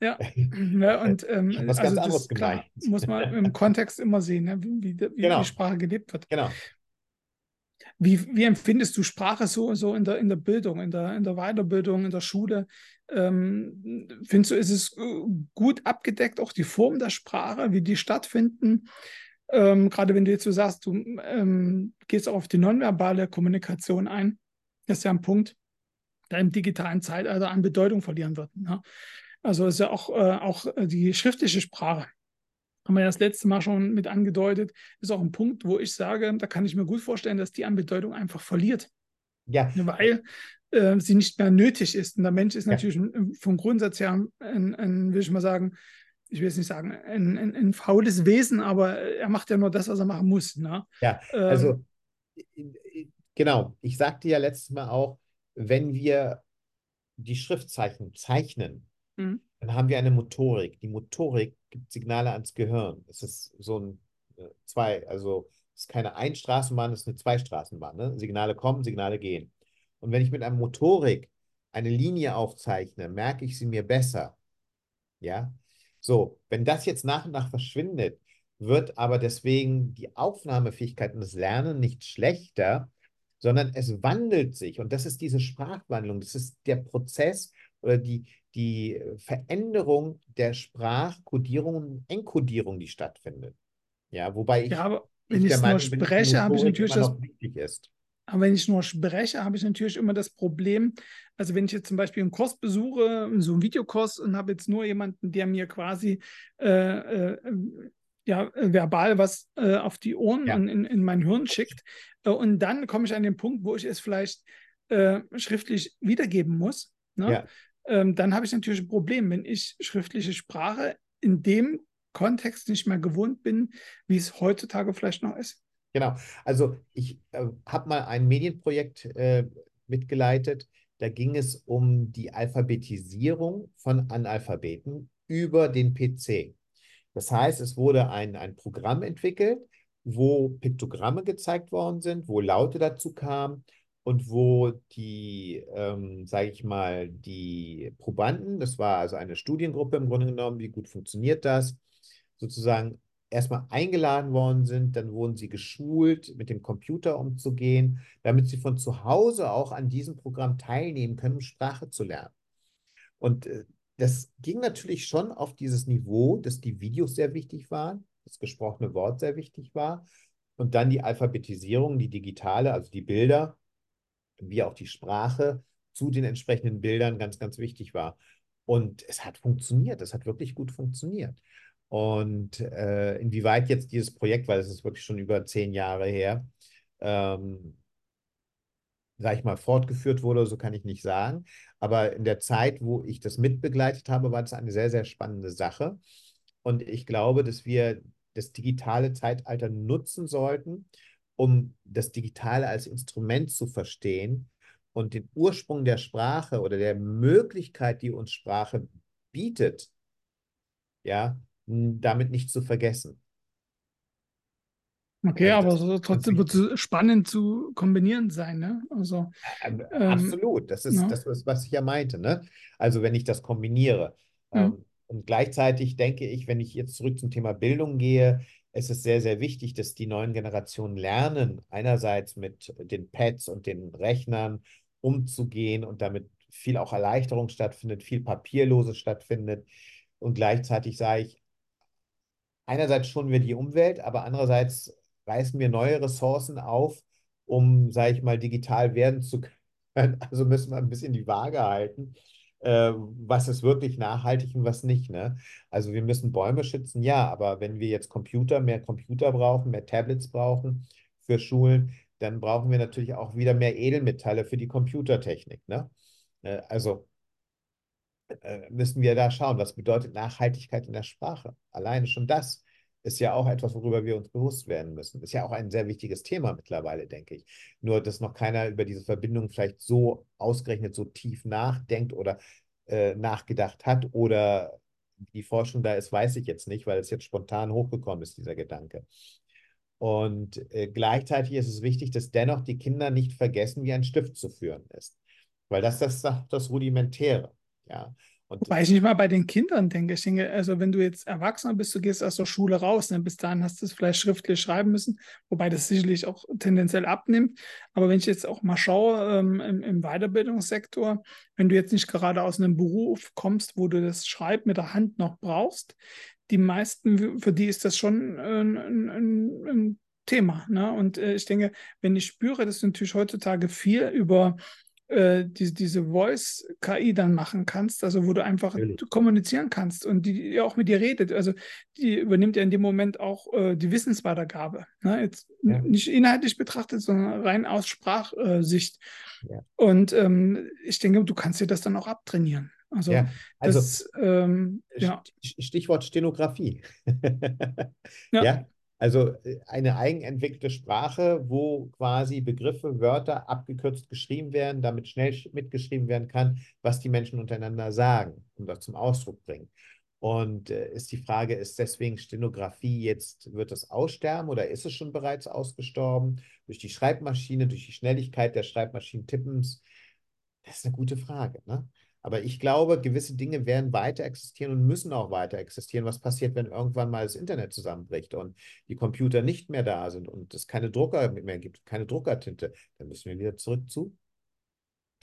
Ja, ne? und ähm, also das klar, muss man im Kontext immer sehen, ne? wie, wie, wie genau. die Sprache gelebt wird. Genau. Wie, wie empfindest du Sprache so, so in, der, in der Bildung, in der, in der Weiterbildung, in der Schule? Ähm, findest du, ist es äh, gut abgedeckt, auch die Form der Sprache, wie die stattfinden? Ähm, gerade wenn du jetzt so sagst, du ähm, gehst auch auf die nonverbale Kommunikation ein, das ist ja ein Punkt, der im digitalen Zeitalter an Bedeutung verlieren wird. Ne? Also ist ja auch, äh, auch die schriftliche Sprache haben wir ja das letzte Mal schon mit angedeutet, ist auch ein Punkt, wo ich sage, da kann ich mir gut vorstellen, dass die an Bedeutung einfach verliert. Ja. Weil äh, sie nicht mehr nötig ist. Und der Mensch ist natürlich ja. vom Grundsatz her ein, ein, will ich mal sagen, ich will jetzt nicht sagen, ein, ein, ein, faules Wesen, aber er macht ja nur das, was er machen muss. Ne? Ja, ähm, also genau, ich sagte ja letztes Mal auch, wenn wir die Schriftzeichen zeichnen, mhm. Dann haben wir eine Motorik. Die Motorik gibt Signale ans Gehirn. Es ist so ein äh, zwei, also es ist keine Einstraßenbahn, es ist eine Zweistraßenbahn. Ne? Signale kommen, Signale gehen. Und wenn ich mit einem Motorik eine Linie aufzeichne, merke ich sie mir besser. Ja, so, wenn das jetzt nach und nach verschwindet, wird aber deswegen die Aufnahmefähigkeit und das Lernen nicht schlechter, sondern es wandelt sich. Und das ist diese Sprachwandlung. Das ist der Prozess oder die, die Veränderung der Sprachkodierung und Enkodierung, die stattfindet. Ja, wobei ich. Ja, aber wenn ich es nur spreche, habe ich natürlich das. Ist. Aber wenn ich nur spreche, habe ich natürlich immer das Problem, also wenn ich jetzt zum Beispiel einen Kurs besuche, so einen Videokurs und habe jetzt nur jemanden, der mir quasi äh, äh, ja, verbal was äh, auf die Ohren ja. und in, in mein Hirn schickt. Äh, und dann komme ich an den Punkt, wo ich es vielleicht äh, schriftlich wiedergeben muss. Ne? Ja ähm, dann habe ich natürlich ein Problem, wenn ich schriftliche Sprache in dem Kontext nicht mehr gewohnt bin, wie es heutzutage vielleicht noch ist. Genau. Also ich äh, habe mal ein Medienprojekt äh, mitgeleitet. Da ging es um die Alphabetisierung von Analphabeten über den PC. Das heißt, es wurde ein, ein Programm entwickelt, wo Piktogramme gezeigt worden sind, wo Laute dazu kamen und wo die, ähm, sage ich mal, die Probanden, das war also eine Studiengruppe im Grunde genommen, wie gut funktioniert das, sozusagen erstmal eingeladen worden sind, dann wurden sie geschult, mit dem Computer umzugehen, damit sie von zu Hause auch an diesem Programm teilnehmen können, um Sprache zu lernen. Und äh, das ging natürlich schon auf dieses Niveau, dass die Videos sehr wichtig waren, das gesprochene Wort sehr wichtig war und dann die Alphabetisierung, die digitale, also die Bilder, wie auch die Sprache zu den entsprechenden Bildern ganz, ganz wichtig war. Und es hat funktioniert, es hat wirklich gut funktioniert. Und äh, inwieweit jetzt dieses Projekt, weil es ist wirklich schon über zehn Jahre her, ähm, sag ich mal, fortgeführt wurde, so kann ich nicht sagen. Aber in der Zeit, wo ich das mitbegleitet habe, war das eine sehr, sehr spannende Sache. Und ich glaube, dass wir das digitale Zeitalter nutzen sollten, um das Digitale als Instrument zu verstehen und den Ursprung der Sprache oder der Möglichkeit, die uns Sprache bietet, ja, damit nicht zu vergessen. Okay, also aber so, trotzdem wird es spannend zu kombinieren sein, ne? Also, ähm, Absolut, das ist, ja. das ist, was ich ja meinte, ne? Also wenn ich das kombiniere. Ja. Ähm, und gleichzeitig denke ich, wenn ich jetzt zurück zum Thema Bildung gehe, es ist sehr, sehr wichtig, dass die neuen Generationen lernen, einerseits mit den Pads und den Rechnern umzugehen und damit viel auch Erleichterung stattfindet, viel Papierloses stattfindet. Und gleichzeitig sage ich, einerseits schonen wir die Umwelt, aber andererseits reißen wir neue Ressourcen auf, um, sage ich mal, digital werden zu können. Also müssen wir ein bisschen die Waage halten, äh, was ist wirklich nachhaltig und was nicht. Ne? Also wir müssen Bäume schützen, ja, aber wenn wir jetzt Computer, mehr Computer brauchen, mehr Tablets brauchen für Schulen, dann brauchen wir natürlich auch wieder mehr Edelmetalle für die Computertechnik. Ne? Äh, also äh, müssen wir da schauen, was bedeutet Nachhaltigkeit in der Sprache. Alleine schon das ist ja auch etwas, worüber wir uns bewusst werden müssen. Ist ja auch ein sehr wichtiges Thema mittlerweile, denke ich. Nur, dass noch keiner über diese Verbindung vielleicht so ausgerechnet, so tief nachdenkt oder äh, nachgedacht hat oder die Forschung da ist, weiß ich jetzt nicht, weil es jetzt spontan hochgekommen ist, dieser Gedanke. Und äh, gleichzeitig ist es wichtig, dass dennoch die Kinder nicht vergessen, wie ein Stift zu führen ist. Weil das ist das, das Rudimentäre. Ja. Wobei ich nicht mal bei den Kindern denke. Ich denke, also wenn du jetzt Erwachsener bist, du gehst aus der Schule raus, ne? bis dahin hast du es vielleicht schriftlich schreiben müssen, wobei das sicherlich auch tendenziell abnimmt. Aber wenn ich jetzt auch mal schaue ähm, im, im, Weiterbildungssektor, wenn du jetzt nicht gerade aus einem Beruf kommst, wo du das Schreiben mit der Hand noch brauchst, die meisten, für die ist das schon ein, ein, ein Thema. Ne? Und äh, ich denke, wenn ich spüre, dass du natürlich heutzutage viel über äh, die, diese Voice-KI dann machen kannst, also wo du einfach Natürlich. kommunizieren kannst und die auch mit dir redet. Also die übernimmt ja in dem Moment auch äh, die Wissensweitergabe. Ne? Jetzt ja. nicht inhaltlich betrachtet, sondern rein aus Sprachsicht. Ja. Und ähm, ich denke, du kannst dir das dann auch abtrainieren. Also, ja, also das, ähm, ja. Stichwort Stenografie. ja. ja. Also äh, eine eigenentwickelte Sprache, wo quasi Begriffe, Wörter abgekürzt geschrieben werden, damit schnell mitgeschrieben werden kann, was die Menschen untereinander sagen und das zum Ausdruck bringen. Und äh, ist die Frage, ist deswegen Stenografie jetzt, wird das aussterben oder ist es schon bereits ausgestorben? Durch die Schreibmaschine, durch die Schnelligkeit der Schreibmaschinen-Tippens? Das ist eine gute Frage. Ne? Aber ich glaube, gewisse Dinge werden weiter existieren und müssen auch weiter existieren. Was passiert, wenn irgendwann mal das Internet zusammenbricht und die Computer nicht mehr da sind und es keine Drucker mehr gibt, keine Druckertinte? Dann müssen wir wieder zurück zu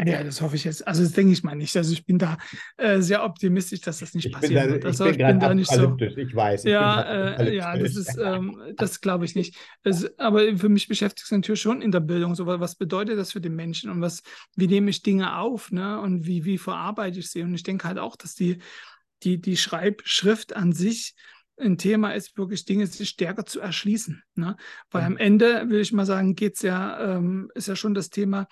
ja, das hoffe ich jetzt. Also das denke ich mal nicht. Also ich bin da äh, sehr optimistisch, dass das nicht ich passieren da, wird. Also ich bin, ich bin da nicht so. Ich weiß. Ich ja, äh, ja, das ist, ähm, das glaube ich nicht. Es, aber für mich beschäftigt es natürlich schon in der Bildung. So, was bedeutet das für den Menschen und was, wie nehme ich Dinge auf, ne? Und wie, wie verarbeite ich sie? Und ich denke halt auch, dass die, die, die Schreibschrift an sich ein Thema ist, wirklich Dinge sich stärker zu erschließen. Ne? Weil ja. am Ende, will ich mal sagen, geht es ja, ähm, ist ja schon das Thema,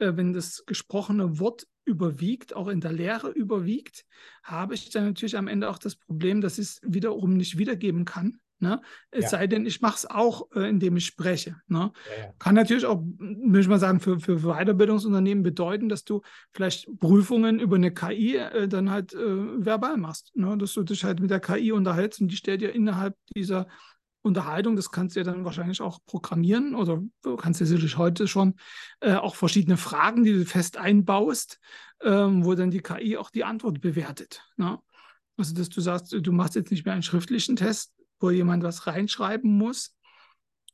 wenn das gesprochene Wort überwiegt, auch in der Lehre überwiegt, habe ich dann natürlich am Ende auch das Problem, dass ich es wiederum nicht wiedergeben kann. Ne? Es ja. sei denn, ich mache es auch, äh, indem ich spreche. Ne? Ja, ja. Kann natürlich auch, würde ich mal sagen, für, für Weiterbildungsunternehmen bedeuten, dass du vielleicht Prüfungen über eine KI äh, dann halt äh, verbal machst. Ne? Dass du dich halt mit der KI unterhältst und die stellt dir innerhalb dieser Unterhaltung, das kannst du ja dann wahrscheinlich auch programmieren oder du kannst ja sicherlich heute schon äh, auch verschiedene Fragen, die du fest einbaust, ähm, wo dann die KI auch die Antwort bewertet. Ne? Also, dass du sagst, du machst jetzt nicht mehr einen schriftlichen Test, wo jemand was reinschreiben muss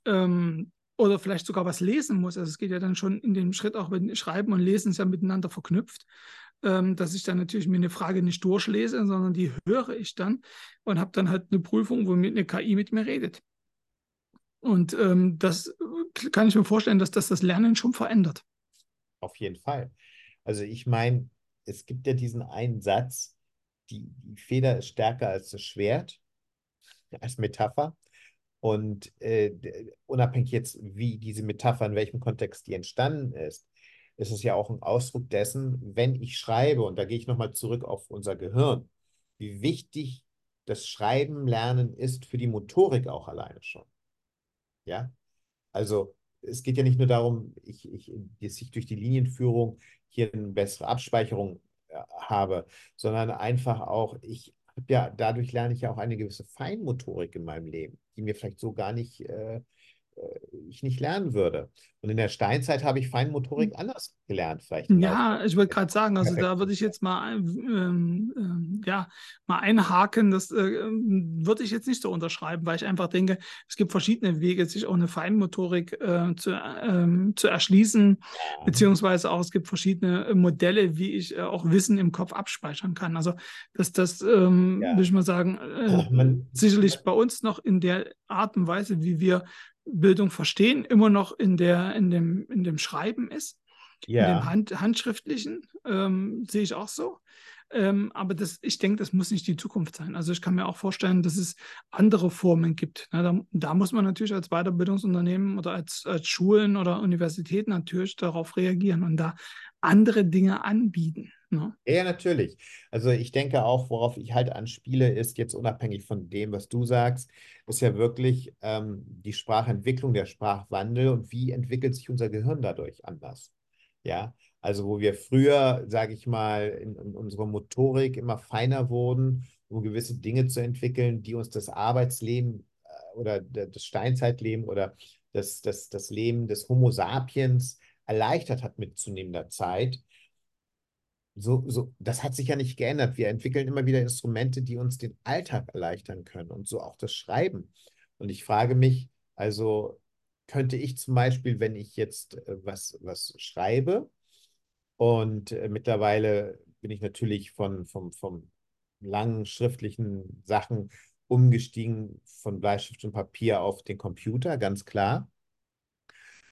ähm, oder vielleicht sogar was lesen muss. Also es geht ja dann schon in dem Schritt auch, wenn Schreiben und Lesen ist ja miteinander verknüpft ähm, dass ich dann natürlich mir eine Frage nicht durchlese, sondern die höre ich dann und habe dann halt eine Prüfung, wo eine KI mit mir redet. Und ähm, das äh, kann ich mir vorstellen, dass das das Lernen schon verändert. Auf jeden Fall. Also ich meine, es gibt ja diesen einen Satz, die, die Feder ist stärker als das Schwert, als Metapher. Und äh, unabhängig jetzt, wie diese Metapher, in welchem Kontext die entstanden ist, ist es ja auch ein Ausdruck dessen, wenn ich schreibe, und da gehe ich nochmal zurück auf unser Gehirn, wie wichtig das Schreiben lernen ist für die Motorik auch alleine schon. Ja, also es geht ja nicht nur darum, ich, ich, dass ich durch die Linienführung hier eine bessere Abspeicherung äh, habe, sondern einfach auch, ich habe ja, dadurch lerne ich ja auch eine gewisse Feinmotorik in meinem Leben, die mir vielleicht so gar nicht äh, ich nicht lernen würde. Und in der Steinzeit habe ich Feinmotorik hm. anders gelernt, vielleicht. Ja, ich wollte gerade sagen, also da würde ich jetzt mal, ähm, ähm, ja, mal einhaken, das äh, würde ich jetzt nicht so unterschreiben, weil ich einfach denke, es gibt verschiedene Wege, sich auch eine Feinmotorik äh, zu, ähm, zu erschließen, ja. beziehungsweise auch es gibt verschiedene Modelle, wie ich äh, auch Wissen im Kopf abspeichern kann. Also das, das ähm, ja. würde ich mal sagen, äh, man, sicherlich bei uns noch in der Art und Weise, wie wir Bildung verstehen, immer noch in, der, in, dem, in dem Schreiben ist. Ja. In dem Hand, Handschriftlichen ähm, sehe ich auch so. Ähm, aber das, ich denke, das muss nicht die Zukunft sein. Also ich kann mir auch vorstellen, dass es andere Formen gibt. Na, da, da, muss man natürlich als Weiterbildungsunternehmen oder als, als Schulen oder Universitäten natürlich darauf reagieren und da andere Dinge anbieten. Ja, natürlich. Also ich denke auch, worauf ich halt anspiele, ist jetzt unabhängig von dem, was du sagst, ist ja wirklich ähm, die Sprachentwicklung, der Sprachwandel und wie entwickelt sich unser Gehirn dadurch anders. Ja, also wo wir früher, sage ich mal, in, in unserer Motorik immer feiner wurden, um gewisse Dinge zu entwickeln, die uns das Arbeitsleben äh, oder das Steinzeitleben oder das, das, das Leben des Homo sapiens erleichtert hat mit zunehmender Zeit so, so, das hat sich ja nicht geändert. Wir entwickeln immer wieder Instrumente, die uns den Alltag erleichtern können und so auch das Schreiben. Und ich frage mich, also könnte ich zum Beispiel, wenn ich jetzt äh, was, was schreibe und äh, mittlerweile bin ich natürlich von, vom, vom langen schriftlichen Sachen umgestiegen von Bleistift und Papier auf den Computer, ganz klar.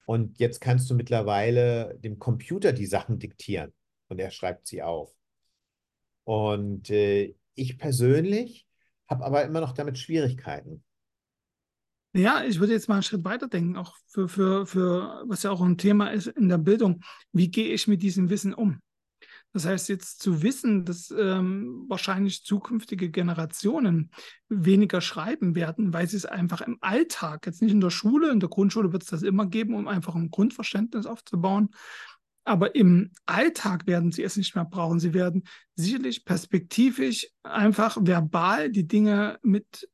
Und jetzt kannst du mittlerweile dem Computer die Sachen diktieren und er schreibt sie auf. Und äh, ich persönlich habe aber immer noch damit Schwierigkeiten. Ja, ich würde jetzt mal einen Schritt weiter denken, auch für, für, für, was ja auch ein Thema ist in der Bildung. Wie gehe ich mit diesem Wissen um? Das heißt, jetzt zu wissen, dass ähm, wahrscheinlich zukünftige Generationen weniger schreiben werden, weil sie es einfach im Alltag, jetzt nicht in der Schule, in der Grundschule wird es das immer geben, um einfach ein Grundverständnis aufzubauen, aber im Alltag werden sie es nicht mehr brauchen. Sie werden sicherlich perspektivisch einfach verbal die Dinge mit,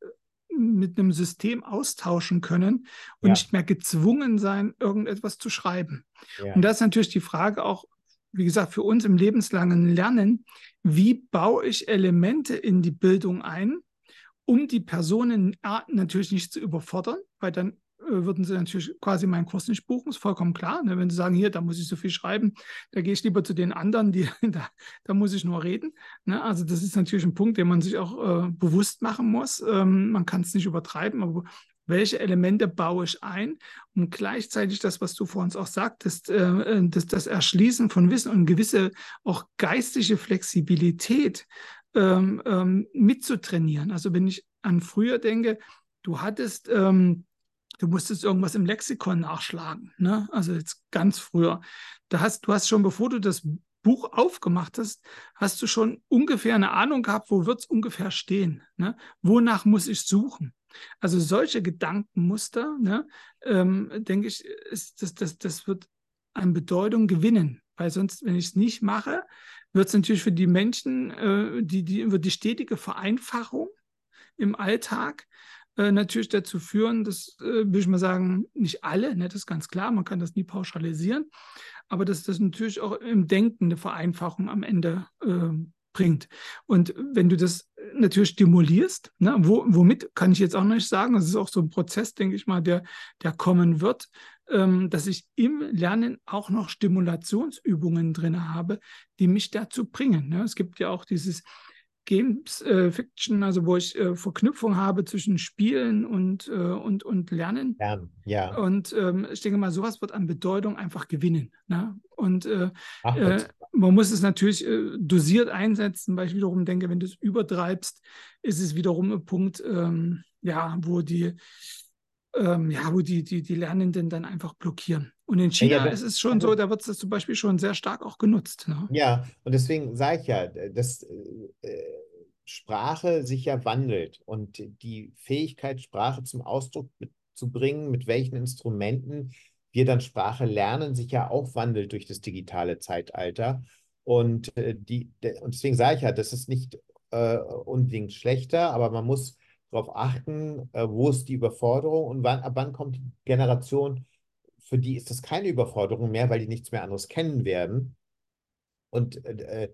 mit einem System austauschen können und ja. nicht mehr gezwungen sein, irgendetwas zu schreiben. Ja. Und das ist natürlich die Frage auch, wie gesagt, für uns im lebenslangen Lernen, wie baue ich Elemente in die Bildung ein, um die Personen natürlich nicht zu überfordern, weil dann würden sie natürlich quasi meinen Kurs nicht buchen, ist vollkommen klar. Ne? Wenn sie sagen, hier, da muss ich so viel schreiben, da gehe ich lieber zu den anderen, die, da, da muss ich nur reden. Ne? Also das ist natürlich ein Punkt, den man sich auch äh, bewusst machen muss. Ähm, man kann es nicht übertreiben, aber welche Elemente baue ich ein, um gleichzeitig das, was du vor uns auch sagtest, äh, äh das, das Erschließen von Wissen und gewisse auch geistige Flexibilität ähm, ähm, mitzutrainieren. Also wenn ich an früher denke, du hattest ähm, du musstest irgendwas im Lexikon nachschlagen. Ne? Also jetzt ganz früher. Da hast, du hast schon, bevor du das Buch aufgemacht hast, hast du schon ungefähr eine Ahnung gehabt, wo wird es ungefähr stehen. Ne? Wonach muss ich suchen? Also solche Gedankenmuster, ne, ähm, denke ich, ist, das, das, das wird an Bedeutung gewinnen. Weil sonst, wenn ich es nicht mache, wird es natürlich für die Menschen, äh, die, die, wird die stetige Vereinfachung im Alltag äh, natürlich dazu führen, dass, äh, würde ich mal sagen, nicht alle, ne, das ist ganz klar, man kann das nie pauschalisieren, aber dass das natürlich auch im Denken eine Vereinfachung am Ende äh, bringt. Und wenn du das natürlich stimulierst, ne, wo, womit kann ich jetzt auch nicht sagen, das ist auch so ein Prozess, denke ich mal, der, der kommen wird, ähm, dass ich im Lernen auch noch Stimulationsübungen drin habe, die mich dazu bringen. Ne? Es gibt ja auch dieses Games äh, Fiction, also wo ich äh, Verknüpfung habe zwischen Spielen und, äh, und, und Lernen. Lernen, ja. Und ähm, ich denke mal, sowas wird an Bedeutung einfach gewinnen. Ne? Und äh, Ach, äh, man muss es natürlich äh, dosiert einsetzen, weil ich wiederum denke, wenn du es übertreibst, ist es wiederum ein Punkt, ähm, ja, wo die, ähm, ja, wo die, die, die Lernenden dann einfach blockieren. Und in China ja, ja, ist es schon also, so, da wird es zum Beispiel schon sehr stark auch genutzt. Ne? Ja, und deswegen sage ich ja, dass äh, Sprache sich ja wandelt und die Fähigkeit, Sprache zum Ausdruck mit, zu bringen, mit welchen Instrumenten wir dann Sprache lernen, sich ja auch wandelt durch das digitale Zeitalter. Und, äh, die, und deswegen sage ich ja, das ist nicht äh, unbedingt schlechter, aber man muss darauf achten, äh, wo ist die Überforderung und wann, ab wann kommt die Generation, für die ist das keine Überforderung mehr, weil die nichts mehr anderes kennen werden. Und äh,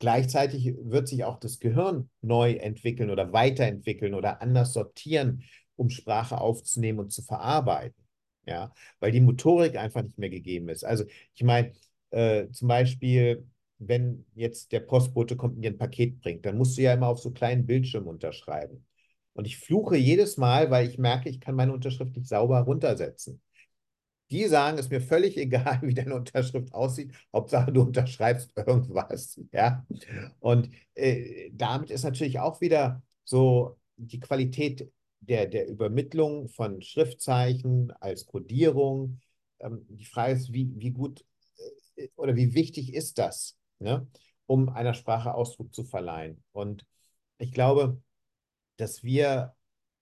gleichzeitig wird sich auch das Gehirn neu entwickeln oder weiterentwickeln oder anders sortieren, um Sprache aufzunehmen und zu verarbeiten ja, weil die Motorik einfach nicht mehr gegeben ist. Also ich meine, äh, zum Beispiel, wenn jetzt der Postbote kommt und dir ein Paket bringt, dann musst du ja immer auf so kleinen Bildschirmen unterschreiben. Und ich fluche jedes Mal, weil ich merke, ich kann meine Unterschrift nicht sauber runtersetzen. Die sagen, es ist mir völlig egal, wie deine Unterschrift aussieht. Hauptsache, du unterschreibst irgendwas. Ja? Und äh, damit ist natürlich auch wieder so die Qualität der, der Übermittlung von Schriftzeichen als Codierung. Ähm, die Frage ist, wie, wie gut äh, oder wie wichtig ist das, ne, um einer Sprache Ausdruck zu verleihen? Und ich glaube, dass wir,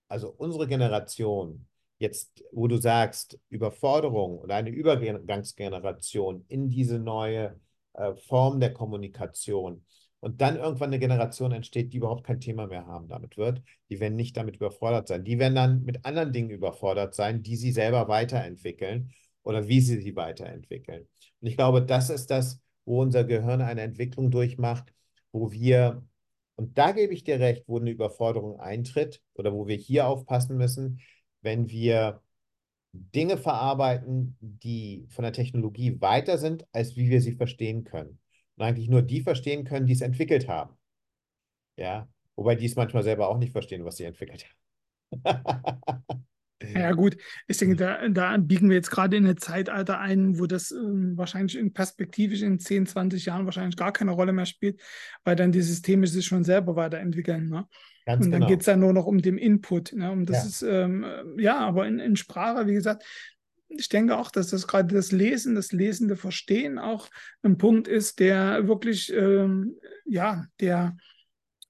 also unsere Generation, jetzt, wo du sagst, Überforderung oder eine Übergangsgeneration in diese neue äh, Form der Kommunikation, und dann irgendwann eine Generation entsteht, die überhaupt kein Thema mehr haben damit wird. Die werden nicht damit überfordert sein. Die werden dann mit anderen Dingen überfordert sein, die sie selber weiterentwickeln oder wie sie sie weiterentwickeln. Und ich glaube, das ist das, wo unser Gehirn eine Entwicklung durchmacht, wo wir, und da gebe ich dir recht, wo eine Überforderung eintritt oder wo wir hier aufpassen müssen, wenn wir Dinge verarbeiten, die von der Technologie weiter sind, als wie wir sie verstehen können und eigentlich nur die verstehen können, die es entwickelt haben. Ja, wobei die es manchmal selber auch nicht verstehen, was sie entwickelt haben. Ja, gut, ich denke, da, da biegen wir jetzt gerade in ein Zeitalter ein, wo das ähm, wahrscheinlich in perspektivisch in 10, 20 Jahren wahrscheinlich gar keine Rolle mehr spielt, weil dann die Systeme sich schon selber weiterentwickeln. Ne? Ganz und dann genau. geht es dann nur noch um den Input. Ne? Und das ja. ist, ähm, ja, aber in, in Sprache, wie gesagt, ich denke auch, dass das gerade das Lesen, das lesende Verstehen auch ein Punkt ist, der wirklich, ähm, ja, der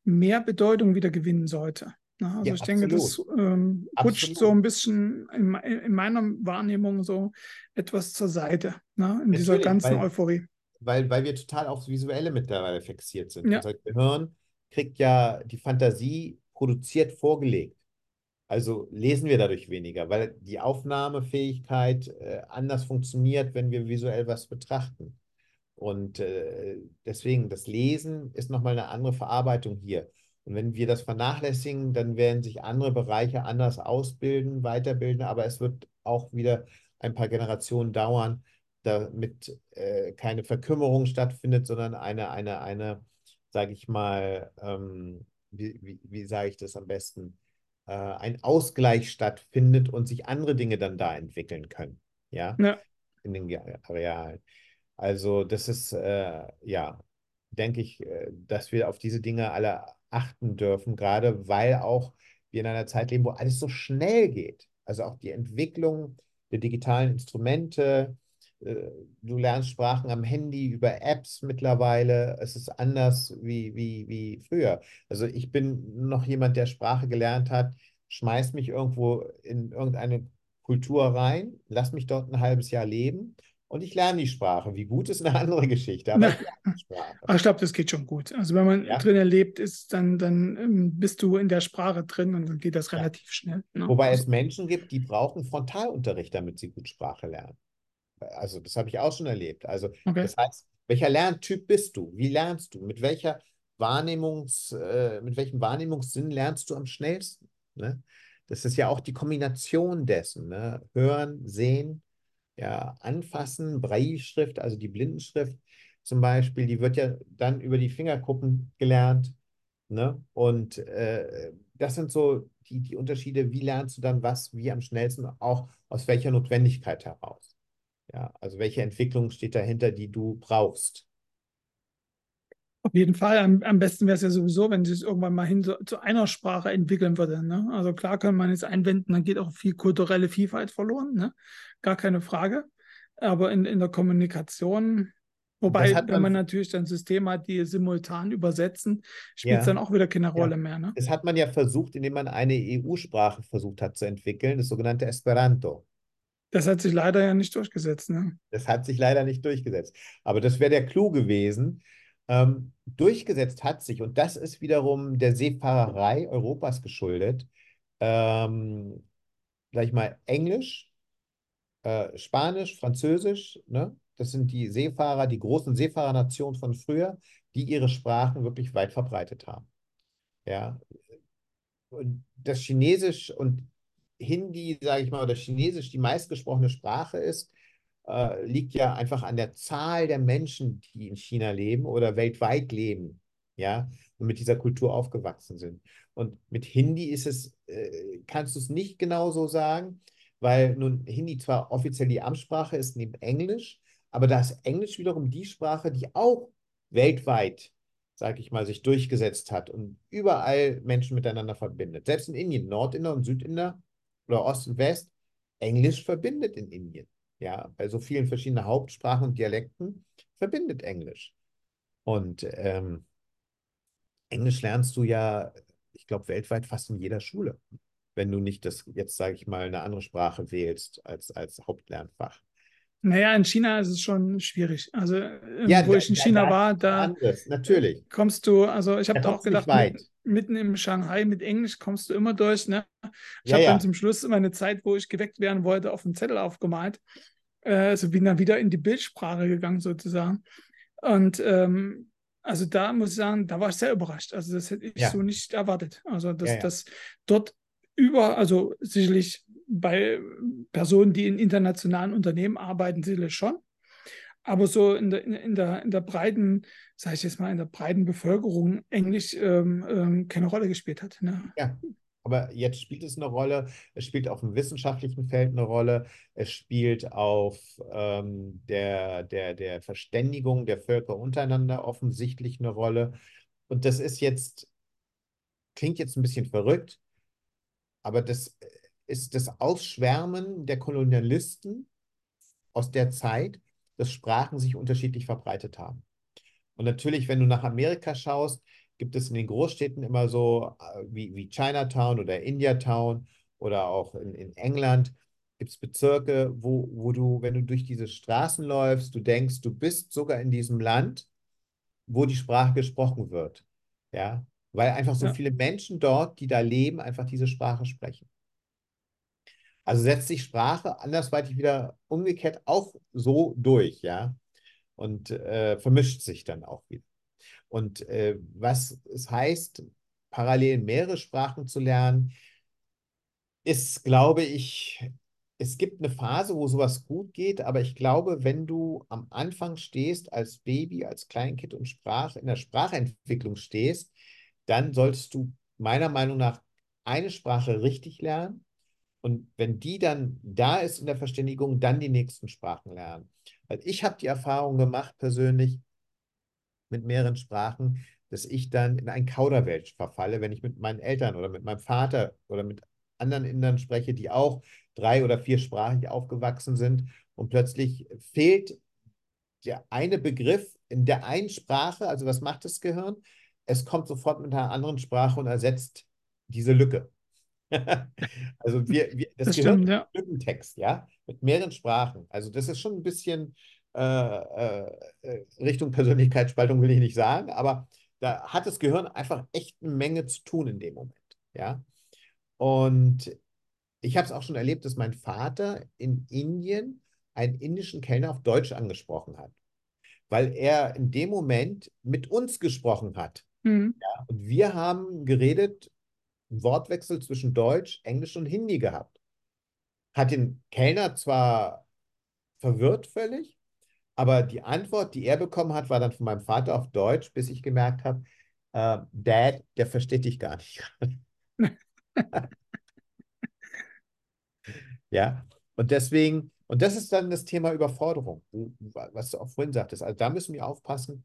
mehr Bedeutung wieder gewinnen sollte. Na, also ja, ich absolut. denke, das ähm, rutscht so ein bisschen in, in, meiner Wahrnehmung so etwas zur Seite, na, in Natürlich, dieser ganzen weil, Euphorie. Weil, weil wir total aufs Visuelle mittlerweile fixiert sind. Ja. Unser Gehirn kriegt ja die Fantasie produziert vorgelegt. Also lesen wir dadurch weniger, weil die Aufnahmefähigkeit äh, anders funktioniert, wenn wir visuell was betrachten. Und äh, deswegen, das Lesen ist nochmal eine andere Verarbeitung hier. Und wenn wir das vernachlässigen, dann werden sich andere Bereiche anders ausbilden, weiterbilden, aber es wird auch wieder ein paar Generationen dauern, damit äh, keine Verkümmerung stattfindet, sondern eine, eine, eine, sage ich mal, ähm, wie, wie, wie sage ich das am besten? äh, ein Ausgleich stattfindet und sich andere Dinge dann da entwickeln können. Ja, ja. in den Arealen. Also das ist, äh, ja, denke ich, äh, dass wir auf diese Dinge alle achten dürfen, gerade weil auch wir in einer Zeit leben, wo alles so schnell geht. Also auch die Entwicklung der digitalen Instrumente, äh, du lernst Sprachen am Handy über Apps mittlerweile. Es ist anders wie, wie, wie früher. Also ich bin noch jemand, der Sprache gelernt hat, schmeißt mich irgendwo in irgendeine Kultur rein, lass mich dort ein halbes Jahr leben und ich lerne die Sprache. Wie gut ist eine andere Geschichte, aber ich lerne die Sprache. Ich glaube, das geht schon gut. Also wenn man ja. drin erlebt ist, dann, dann ähm, bist du in der Sprache drin und dann geht das relativ ja. schnell. Ne? Wobei es Menschen gibt, die brauchen Frontalunterricht, damit sie gut Sprache lernen. Also das habe ich auch schon erlebt. Also okay. das heißt, welcher Lerntyp bist du? Wie lernst du? Mit welcher Wahrnehmungs, äh, mit welchem Wahrnehmungssinn lernst du am schnellsten? Ne? Das ist ja auch die Kombination dessen. Ne? Hören, sehen, ja, anfassen, Brailleschrift, also die Blindenschrift zum Beispiel, die wird ja dann über die Fingerkuppen gelernt. Ne? Und äh, das sind so die, die Unterschiede, wie lernst du dann was, wie am schnellsten, auch aus welcher Notwendigkeit heraus. Ja, also welche Entwicklung steht dahinter, die du brauchst? Auf jeden Fall. Am, am besten wäre es ja sowieso, wenn es irgendwann mal hin zu, zu, einer Sprache entwickeln würde. Ne? Also klar kann man jetzt einwenden, dann geht auch viel kulturelle Vielfalt verloren, ne? gar keine Frage. Aber in, in der Kommunikation, wobei, man, wenn man natürlich dann Systeme hat, die simultan übersetzen, spielt es ja, dann auch wieder keine Rolle ja. mehr. Ne? Das hat man ja versucht, indem man eine EU-Sprache versucht hat zu entwickeln, das sogenannte Esperanto. Das hat sich leider ja nicht durchgesetzt. Ne? Das hat sich leider nicht durchgesetzt. Aber das wäre der Clou gewesen. Ähm, durchgesetzt hat sich, und das ist wiederum der Seefahrerei Europas geschuldet, ähm, sag ich mal, Englisch, äh, Spanisch, Französisch, ne? das sind die Seefahrer, die großen Seefahrernationen von früher, die ihre Sprachen wirklich weit verbreitet haben. Ja. Und das Chinesisch und Hindi, sage ich mal, oder Chinesisch die meistgesprochene Sprache ist, äh, liegt ja einfach an der Zahl der Menschen, die in China leben oder weltweit leben, ja, und mit dieser Kultur aufgewachsen sind. Und mit Hindi ist es, äh, kannst du es nicht genau so sagen, weil nun Hindi zwar offiziell die Amtssprache ist neben Englisch, aber da ist Englisch wiederum die Sprache, die auch weltweit, sage ich mal, sich durchgesetzt hat und überall Menschen miteinander verbindet. Selbst in Indien, Nordinder und Südinder oder Ost und West, Englisch verbindet in Indien. Ja, bei so vielen verschiedenen Hauptsprachen und Dialekten verbindet Englisch. Und ähm, Englisch lernst du ja, ich glaube, weltweit fast in jeder Schule, wenn du nicht das, jetzt sage ich mal, eine andere Sprache wählst als, als Hauptlernfach. Naja, in China ist es schon schwierig. Also, ja, wo da, ich in China da, war, da anders, natürlich. kommst du, also ich habe auch gedacht, mit, mitten im Shanghai mit Englisch kommst du immer durch. Ne? Ich ja, habe ja. dann zum Schluss meine Zeit, wo ich geweckt werden wollte, auf dem Zettel aufgemalt. Äh, also bin dann wieder in die Bildsprache gegangen, sozusagen. Und ähm, also da muss ich sagen, da war ich sehr überrascht. Also das hätte ich ja. so nicht erwartet. Also dass das dort über, also sicherlich bei Personen, die in internationalen Unternehmen arbeiten, sicherlich schon. Aber so in der, in der, in der breiten, sage ich jetzt mal, in der breiten Bevölkerung Englisch ähm, ähm, keine Rolle gespielt hat. Ne? Ja, aber jetzt spielt es eine Rolle. Es spielt auf dem wissenschaftlichen Feld eine Rolle. Es spielt auf ähm, der, der, der Verständigung der Völker untereinander offensichtlich eine Rolle. Und das ist jetzt, klingt jetzt ein bisschen verrückt, aber das ist das Ausschwärmen der Kolonialisten aus der Zeit, dass Sprachen sich unterschiedlich verbreitet haben. Und natürlich, wenn du nach Amerika schaust, gibt es in den Großstädten immer so äh, wie, wie Chinatown oder Indiatown oder auch in, in England gibt es Bezirke, wo, wo du, wenn du durch diese Straßen läufst, du denkst, du bist sogar in diesem Land, wo die Sprache gesprochen wird. Ja, weil einfach so ja. viele Menschen dort, die da leben, einfach diese Sprache sprechen. Also setzt sich Sprache andersweitig wieder umgekehrt auch so durch, ja, und äh, vermischt sich dann auch wieder. Und äh, was es heißt, parallel mehrere Sprachen zu lernen, ist, glaube ich, es gibt eine Phase, wo sowas gut geht, aber ich glaube, wenn du am Anfang stehst als Baby, als Kleinkind und Sprach, in der Sprachentwicklung stehst, dann solltest du meiner Meinung nach eine Sprache richtig lernen und wenn die dann da ist in der Verständigung, dann die nächsten Sprachen lernen. Weil ich habe die Erfahrung gemacht persönlich mit mehreren Sprachen, dass ich dann in ein Kauderwelsch verfalle, wenn ich mit meinen Eltern oder mit meinem Vater oder mit anderen Indern spreche, die auch drei- oder viersprachig aufgewachsen sind und plötzlich fehlt der eine Begriff in der einen Sprache, also was macht das Gehirn? Es kommt sofort mit einer anderen Sprache und ersetzt diese Lücke. also wir, wir das, das gehört stimmt, ja. Lückentext, ja, mit mehreren Sprachen. Also das ist schon ein bisschen äh, äh, Richtung Persönlichkeitsspaltung will ich nicht sagen, aber da hat das Gehirn einfach echt eine Menge zu tun in dem Moment, ja. Und ich habe es auch schon erlebt, dass mein Vater in Indien einen indischen Kellner auf Deutsch angesprochen hat, weil er in dem Moment mit uns gesprochen hat. Mhm. Ja, und wir haben geredet Wortwechsel zwischen Deutsch, Englisch und Hindi gehabt. Hat den Kellner zwar verwirrt völlig, aber die Antwort, die er bekommen hat, war dann von meinem Vater auf Deutsch, bis ich gemerkt habe, äh, Dad, der versteht dich gar nicht. ja, und deswegen, und das ist dann das Thema Überforderung, was du auch vorhin sagtest. Also da müssen wir aufpassen,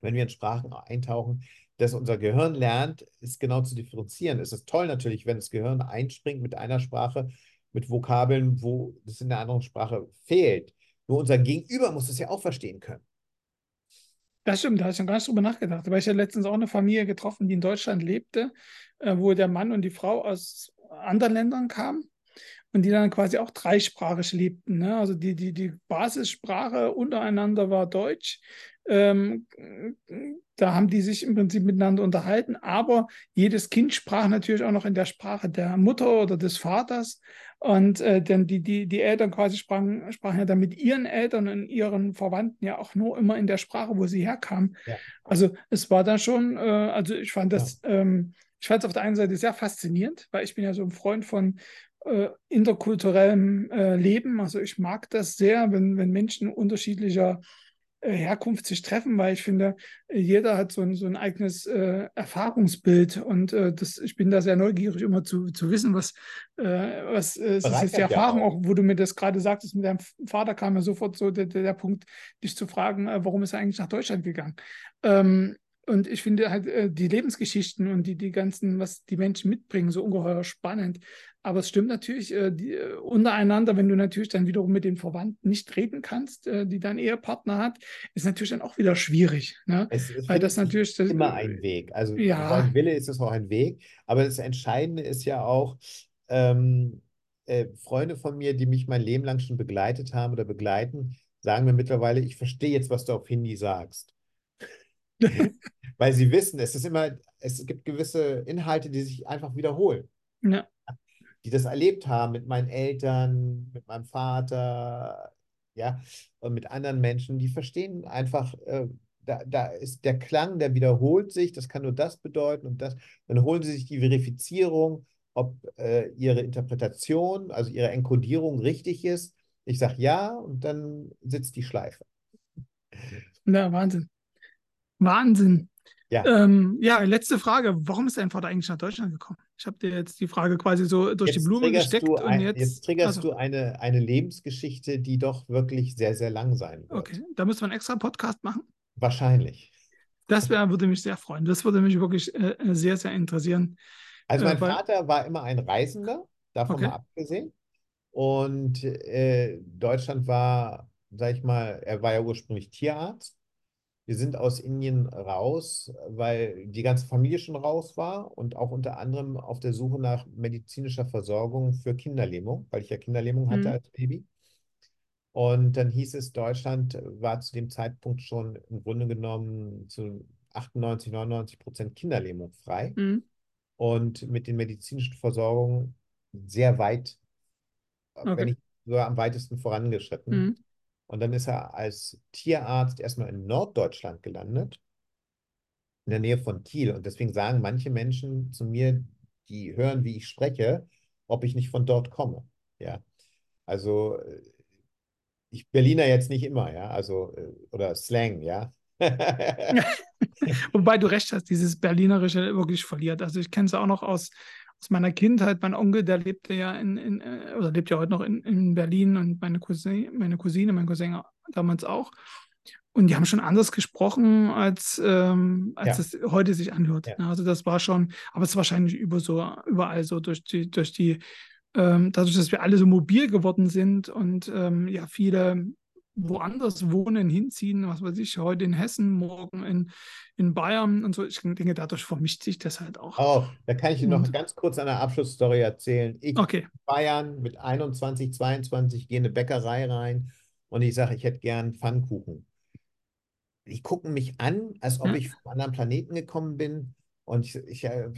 wenn wir in Sprachen eintauchen, dass unser Gehirn lernt, ist genau zu differenzieren. Es ist toll natürlich, wenn das Gehirn einspringt mit einer Sprache, mit Vokabeln, wo das in der anderen Sprache fehlt. Nur unser Gegenüber muss es ja auch verstehen können. Das stimmt, da habe ich noch gar nicht drüber nachgedacht. Aber ich habe letztens auch eine Familie getroffen, die in Deutschland lebte, äh, wo der Mann und die Frau aus anderen Ländern kamen und die dann quasi auch dreisprachig lebten. Ne? Also die, die, die Basissprache untereinander war Deutsch. Ähm, da haben die sich im Prinzip miteinander unterhalten, aber jedes Kind sprach natürlich auch noch in der Sprache der Mutter oder des Vaters. Und äh, denn die, die, die Eltern quasi sprachen, sprachen ja dann mit ihren Eltern und ihren Verwandten ja auch nur immer in der Sprache, wo sie herkamen. Ja. Also es war dann schon, äh, also ich fand das, ja. ähm, ich fand es auf der einen Seite sehr faszinierend, weil ich bin ja so ein Freund von äh, interkulturellem äh, Leben. Also ich mag das sehr, wenn, wenn Menschen unterschiedlicher äh, Herkunft sich treffen, weil ich finde, jeder hat so ein, so ein eigenes äh, Erfahrungsbild und äh, das, ich bin da sehr neugierig, immer zu, zu wissen, was, äh, was ist jetzt die Erfahrung, auch. auch. wo du mir das gerade sagtest, mit deinem Vater kam mir sofort so der, der Punkt, dich zu fragen, warum ist er eigentlich nach Deutschland gegangen? Ähm, und ich finde halt äh, die Lebensgeschichten und die, die ganzen, was die Menschen mitbringen, so ungeheuer spannend. Aber es stimmt natürlich äh, die, äh, untereinander, wenn du natürlich dann wiederum mit den Verwandten nicht reden kannst, äh, die dein Ehepartner hat, ist natürlich dann auch wieder schwierig. Ne? Es, es Weil das natürlich das, immer ein Weg. Also ja. Wille ist es auch ein Weg. Aber das Entscheidende ist ja auch, ähm, äh, Freunde von mir, die mich mein Leben lang schon begleitet haben oder begleiten, sagen mir mittlerweile, ich verstehe jetzt, was du auf Hindi sagst. Weil sie wissen, es ist immer, es gibt gewisse Inhalte, die sich einfach wiederholen. Ja. Die das erlebt haben mit meinen Eltern, mit meinem Vater, ja, und mit anderen Menschen, die verstehen einfach, äh, da, da ist der Klang, der wiederholt sich, das kann nur das bedeuten und das. Dann holen sie sich die Verifizierung, ob äh, ihre Interpretation, also ihre Enkodierung richtig ist. Ich sage ja und dann sitzt die Schleife. Ja, Wahnsinn. Wahnsinn. Ja. Ähm, ja, letzte Frage. Warum ist dein Vater eigentlich nach Deutschland gekommen? Ich habe dir jetzt die Frage quasi so durch jetzt die Blume gesteckt. und ein, jetzt, jetzt triggerst also. du eine, eine Lebensgeschichte, die doch wirklich sehr, sehr lang sein wird. Okay, da müssen wir einen extra Podcast machen. Wahrscheinlich. Das wär, würde mich sehr freuen. Das würde mich wirklich äh, sehr, sehr interessieren. Also mein äh, weil, Vater war immer ein Reisender, davon okay. mal abgesehen. Und äh, Deutschland war, sag ich mal, er war ja ursprünglich Tierarzt wir sind aus Indien raus, weil die ganze Familie schon raus war und auch unter anderem auf der Suche nach medizinischer Versorgung für Kinderlähmung, weil ich ja Kinderlähmung hatte mhm. als Baby. Und dann hieß es, Deutschland war zu dem Zeitpunkt schon im Grunde genommen zu 98, 99 Prozent Kinderlähmung frei mhm. und mit den medizinischen Versorgungen sehr weit, okay. wenn nicht sogar am weitesten vorangeschritten. Mhm. Und dann ist er als Tierarzt erstmal in Norddeutschland gelandet, in der Nähe von Kiel. Und deswegen sagen manche Menschen zu mir, die hören, wie ich spreche, ob ich nicht von dort komme. Ja. Also ich Berliner jetzt nicht immer, ja, also oder Slang, ja. Wobei du recht hast, dieses Berlinerische wirklich verliert. Also ich kenne es auch noch aus aus meiner Kindheit. Mein Onkel, der lebte ja in, in äh, oder lebt ja heute noch in, in Berlin und meine Cousine, meine Cousine, mein Cousin damals auch. Und die haben schon anders gesprochen, als, ähm, als ja. es heute sich anhört. Ja. Also das war schon, aber es ist wahrscheinlich über so, überall so durch die, durch die, ähm, dadurch, dass wir alle so mobil geworden sind und ähm, ja viele woanders wohnen, hinziehen, was weiß ich, heute in Hessen, morgen in, in Bayern und so. Ich denke, dadurch vermischt sich das halt auch. Oh, da kann ich Ihnen noch ganz kurz eine Abschlussstory erzählen. Ich okay. in Bayern mit 21, 22 gehe in eine Bäckerei rein und ich sage, ich hätte gern Pfannkuchen. Die gucken mich an, als ob hm? ich vom anderen Planeten gekommen bin. Und, ich, ich, äh,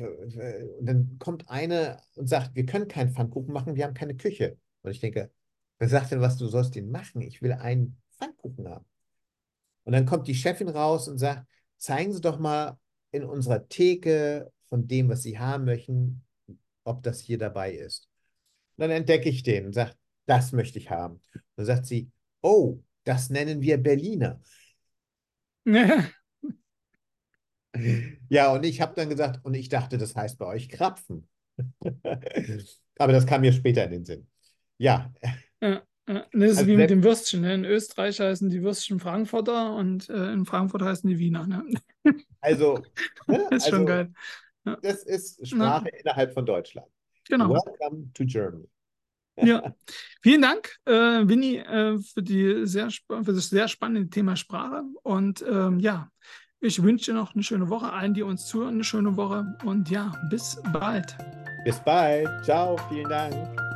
und dann kommt eine und sagt, wir können keinen Pfannkuchen machen, wir haben keine Küche. Und ich denke, Wer sagt denn, was du sollst den machen? Ich will einen Pfannkuchen haben. Und dann kommt die Chefin raus und sagt, zeigen Sie doch mal in unserer Theke von dem, was Sie haben möchten, ob das hier dabei ist. Und dann entdecke ich den und sage, das möchte ich haben. Und dann sagt sie, oh, das nennen wir Berliner. ja, und ich habe dann gesagt, und ich dachte, das heißt bei euch Krapfen. Aber das kam mir später in den Sinn. Ja, ja. das ist also wie mit dem Würstchen. Ne? In Österreich heißen die Würstchen Frankfurter und äh, in Frankfurt heißen die Wiener. Ne? Also, ne? ist also, schon geil. Ja. Das ist Sprache ja. innerhalb von Deutschland. Genau. Welcome to Germany. Ja, vielen Dank, äh, Winnie, äh, für, die sehr, für das sehr spannende Thema Sprache. Und ähm, ja, ich wünsche dir noch eine schöne Woche, allen, die uns zuhören, eine schöne Woche. Und ja, bis bald. Bis bald. Ciao, vielen Dank.